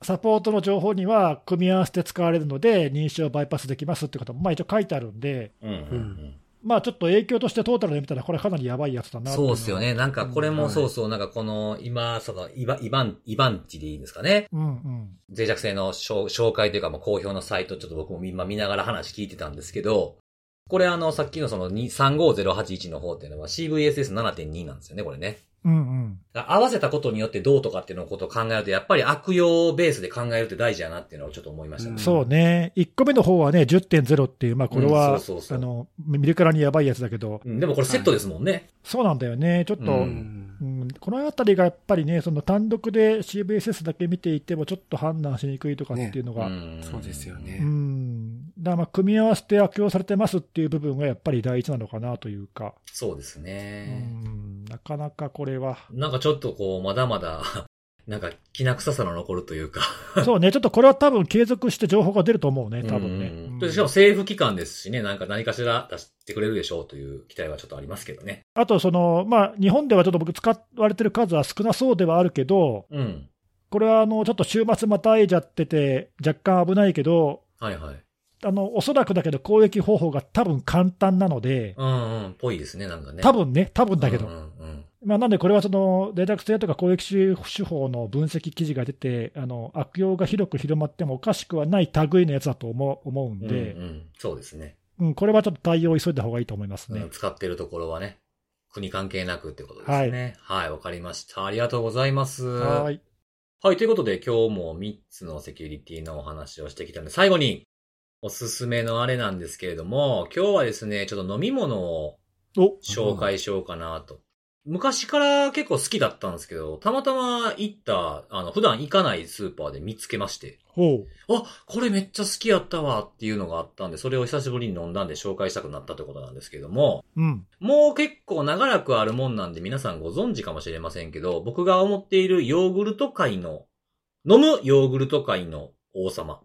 サポートの情報には、組み合わせて使われるので、認証バイパスできますってことも、まあ一応書いてあるんで、うんうんうん。まあちょっと影響としてトータルで見たら、これかなりやばいやつだなそうですよね。なんかこれもうんそうそう、なんかこの、今、その、イバ、イバン、イバンチでいいんですかね。うんうん。脆弱性の紹紹介というか、まあ、公表のサイト、ちょっと僕も今見ながら話聞いてたんですけど、これあの、さっきのその2 35081の方っていうのは CVSS7.2 なんですよね、これね。うんうん。合わせたことによってどうとかっていうのことを考えると、やっぱり悪用ベースで考えるって大事やなっていうのをちょっと思いましたね。うんそうね、1個目の方はね、10.0っていう、まあこれは、うんそうそうそうあの見るからにやばいやつだけど、うんでもこれセットですもんね。そうなんだよね、ちょっと、このあたりがやっぱりね、その単独で CVSS だけ見ていても、ちょっと判断しにくいとかっていうのが、ん。そうですよね。うん、だからまあ組み合わせて悪用されてますっていう部分がやっぱり第一なのかなというか、そうですうね。ん、なかなかこれは、なんかちょっとこう、まだまだ、なんか、きな臭さの残るというか。そうね、ちょっとこれは多分継続して情報が出ると思うね、多分ね。うんうんでしかも政府機関ですしね、なんか何かしら出してくれるでしょうという期待はちょっとありますけどね。あとその、まあ、日本ではちょっと僕、使われてる数は少なそうではあるけど、うん。これはあのちょっと週末またいじゃってて、若干危ないけど、はいはい。あのおそらくだけど、攻撃方法が多分簡単なので、うんうん、ぽいですね、なんかね。多分ね、多分だけど、うんうんうんまあ、なんでこれはその脆弱性とか攻撃手法の分析記事が出て、あの悪用が広く広まってもおかしくはない類のやつだと思う思うんうんで、うん、そうですね、うんこれはちょっと対応を急いだ方がいいと思いますね。うん使ってるところはね、国関係なくってことですね。はい、わ、かりました。ありがとうございます。は。はいはい、ということで今日も3つのセキュリティのお話をしてきたので、最後におすすめのあれなんですけれども、今日はですね、ちょっと飲み物をお紹介しようかなと。昔から結構好きだったんですけど、たまたま行った、あの、普段行かないスーパーで見つけまして、ほう。あ、これめっちゃ好きやったわっていうのがあったんで、それを久しぶりに飲んだんで紹介したくなったということなんですけども、うん、もう結構長らくあるもんなんで皆さんご存知かもしれませんけど、僕が思っているヨーグルト界の、飲むヨーグルト界の王様。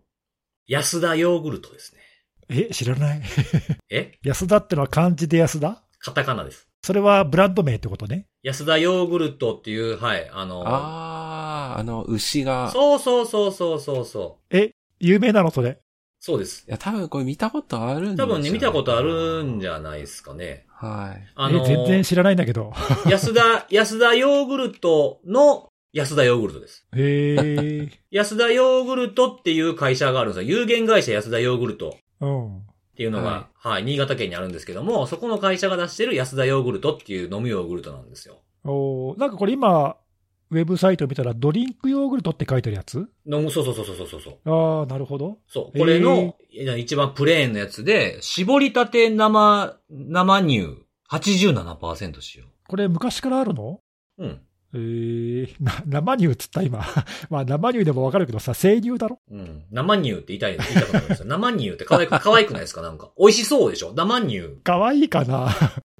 安田ヨーグルトですね。え、知らない？え？安田ってのは漢字で安田？カタカナです。それはブランド名ってことね。安田ヨーグルトっていう、はい、あの、ああ、あの、牛が。そうそうそうそうそうそう。え、有名なのそれ？そうです。いや、多分これ見たことあるんですよ多分ね、見たことあるんじゃないですかね。はい。あのえ、全然知らないんだけど。安田、安田ヨーグルトの安田ヨーグルトです。へえ。安田ヨーグルトっていう会社があるんですよ。有限会社安田ヨーグルトうん。っていうのが、はい、新潟県にあるんですけども、そこの会社が出してる安田ヨーグルトっていう飲むヨーグルトなんですよ。おーなんかこれ今、ウェブサイト見たら、ドリンクヨーグルトって書いてあるやつ？飲む、そうそうそうそうそうそう。ああ、なるほど。そう。これの、一番プレーンのやつで、絞りたて生、生乳、87%使用。これ昔からあるの？うん。えー、な生乳っつった今。まあ生乳でもわかるけどさ、生乳だろ？うん。生乳って言いたい、言いたくなるんですよ。生乳って可愛く、可愛くないですか？なんか。美味しそうでしょ？生乳。かわいいかな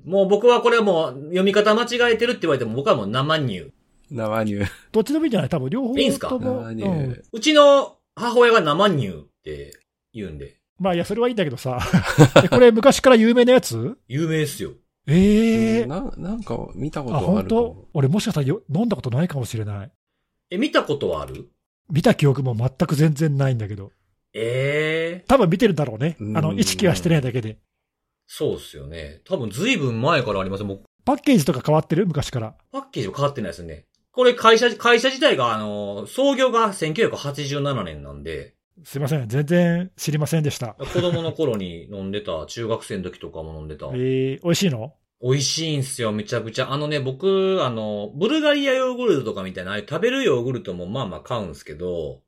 もう僕はこれはもう読み方間違えてるって言われても僕はもう生乳。生乳。どっちでもいいんじゃない？多分両方とも。いいんすか？うん生乳。うちの母親が生乳って言うんで、まあいや、それはいいんだけどさ。えこれ昔から有名なやつ？有名ですよ。ええー。ななんか見たこあ、とあ本るかも当？俺もしかしたらよ飲んだことないかもしれない。え、見たことはある？見た記憶も全く全然ないんだけど。ええ多分見てるだろうね。うんあの、意識はしてないだけで。そうっすよね。多分ずいぶん前からありますもうパッケージとか変わってる？昔から。パッケージは変わってないですね。これ会社、会社自体があの、創業が1987年なんで、すいません。全然知りませんでした。子供の頃に飲んでた、中学生の時とかも飲んでた。えー、美味しいの？美味しいんすよ、めちゃくちゃ。あのね、僕、あの、ブルガリアヨーグルトとかみたいな、ああいう食べるヨーグルトもまあまあ買うんすけど、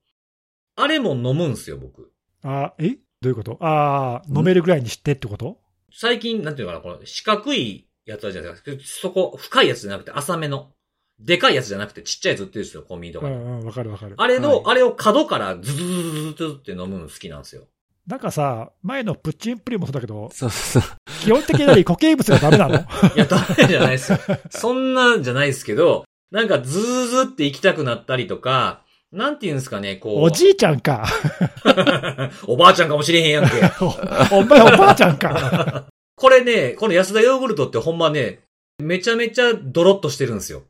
あれも飲むんすよ、僕。あ、え？どういうこと？ああ、飲めるぐらいにしてってこと？最近、なんていうのかな、この四角いやつあるじゃないですか。そこ、深いやつじゃなくて浅めの。でかいやつじゃなくてちっちゃいやつ売ってるんですよ、コンビニとかに。うんうん、わかるわかる。あれの、はいあれを角からズズズズズズって飲むの好きなんですよ。なんかさ、前のプッチンプリンもそうだけど、そうそう。基本的に何固形物がダメなの？いや、ダメじゃないですよ。そんなんじゃないですけど、なんかズーズって行きたくなったりとか、なんて言うんですかね、こう。おじいちゃんか。おばあちゃんかもしれへんやんけ。お お前おばあちゃんか。これね、この安田ヨーグルトってほんまね、めちゃめちゃドロッとしてるんですよ。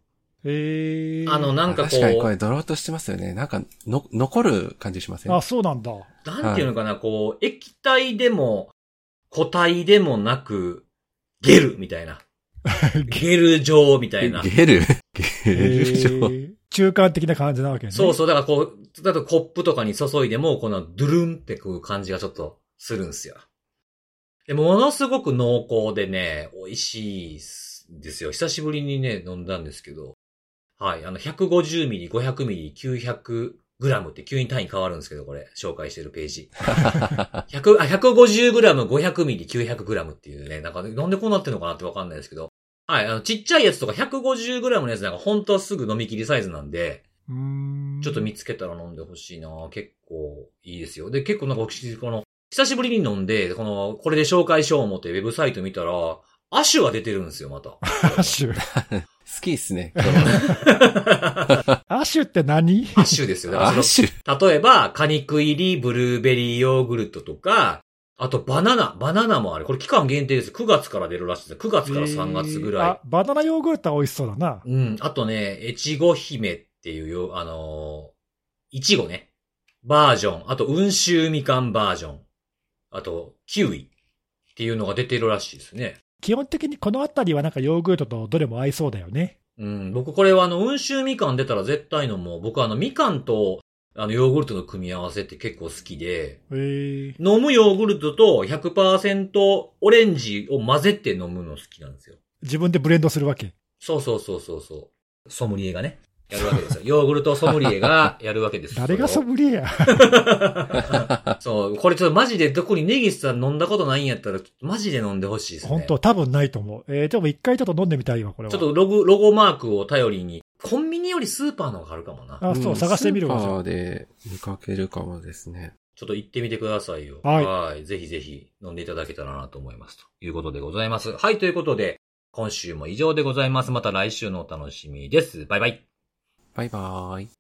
へえ。あの、なんかこ確かにこう、れドロッとしてますよね。なんか、の、残る感じしません？あ、そうなんだ。なんていうのかな、こう、液体でも、固体でもなく、ゲルみたいな。ゲル状みたいな。ゲル？ゲへル状？ー中間的な感じなわけね。そうそう、だからこう、だとコップとかに注いでも、このドゥルンってこう感じがちょっとするんですよ。で、ものすごく濃厚でね、美味しいんですよ。久しぶりにね、飲んだんですけど。はい、あの、150ミリ、500ミリ、900グラムって急に単位変わるんですけど、これ、紹介してるページ。100あ150グラム、500ミリ、900グラムっていうね、なんか、なんでこうなってるのかなってわかんないですけど。はい、あの、ちっちゃいやつとか150グラムのやつなんか本当はすぐ飲み切りサイズなんで。ちょっと見つけたら飲んでほしいな結構いいですよ。で、結構なんか、この、久しぶりに飲んで、この、これで紹介しよう思ってウェブサイト見たら、アシュが出てるんですよ、また。アシュ。好きっすね。アシュって何？アシュですよ。アッシュ。例えば、果肉入りブルーベリーヨーグルトとか、あとバナナ、バナナもある。これ期間限定です。9月から出るらしいです。9月から3月ぐらい。あ、バナナヨーグルトは美味しそうだな。うん。あとね、越後姫っていうよ、あのー、いちごね。バージョン。あと、温州みかんバージョン。あと、キウイっていうのが出てるらしいですね。基本的にこのあたりはなんかヨーグルトとどれも合いそうだよね。うん。僕これはあの、温州みかん出たら絶対飲もう。僕あの、みかんと、あの、ヨーグルトの組み合わせって結構好きで。飲むヨーグルトと100%オレンジを混ぜて飲むの好きなんですよ。自分でブレンドするわけ。そうそうそうそうそう。ソムリエがね、やるわけですよ。ヨーグルトソムリエが やるわけです誰がソそムリエや？そう、これちょっとマジでどこにネギスさん飲んだことないんやったら、マジで飲んでほしいですね。本当多分ないと思う。えー、でも一回ちょっと飲んでみたいわ、これは。ちょっとロゴ、ロゴマークを頼りに、コンビニよりスーパーの方があるかもな。あ、そう、探してみるわ。スーパーで見かけるかもですね。ちょっと行ってみてくださいよ。はいぜひぜひ飲んでいただけたらなと思います。ということでございます。はい、ということで、今週も以上でございます。また来週のお楽しみです。バイバイ。バイバーイ。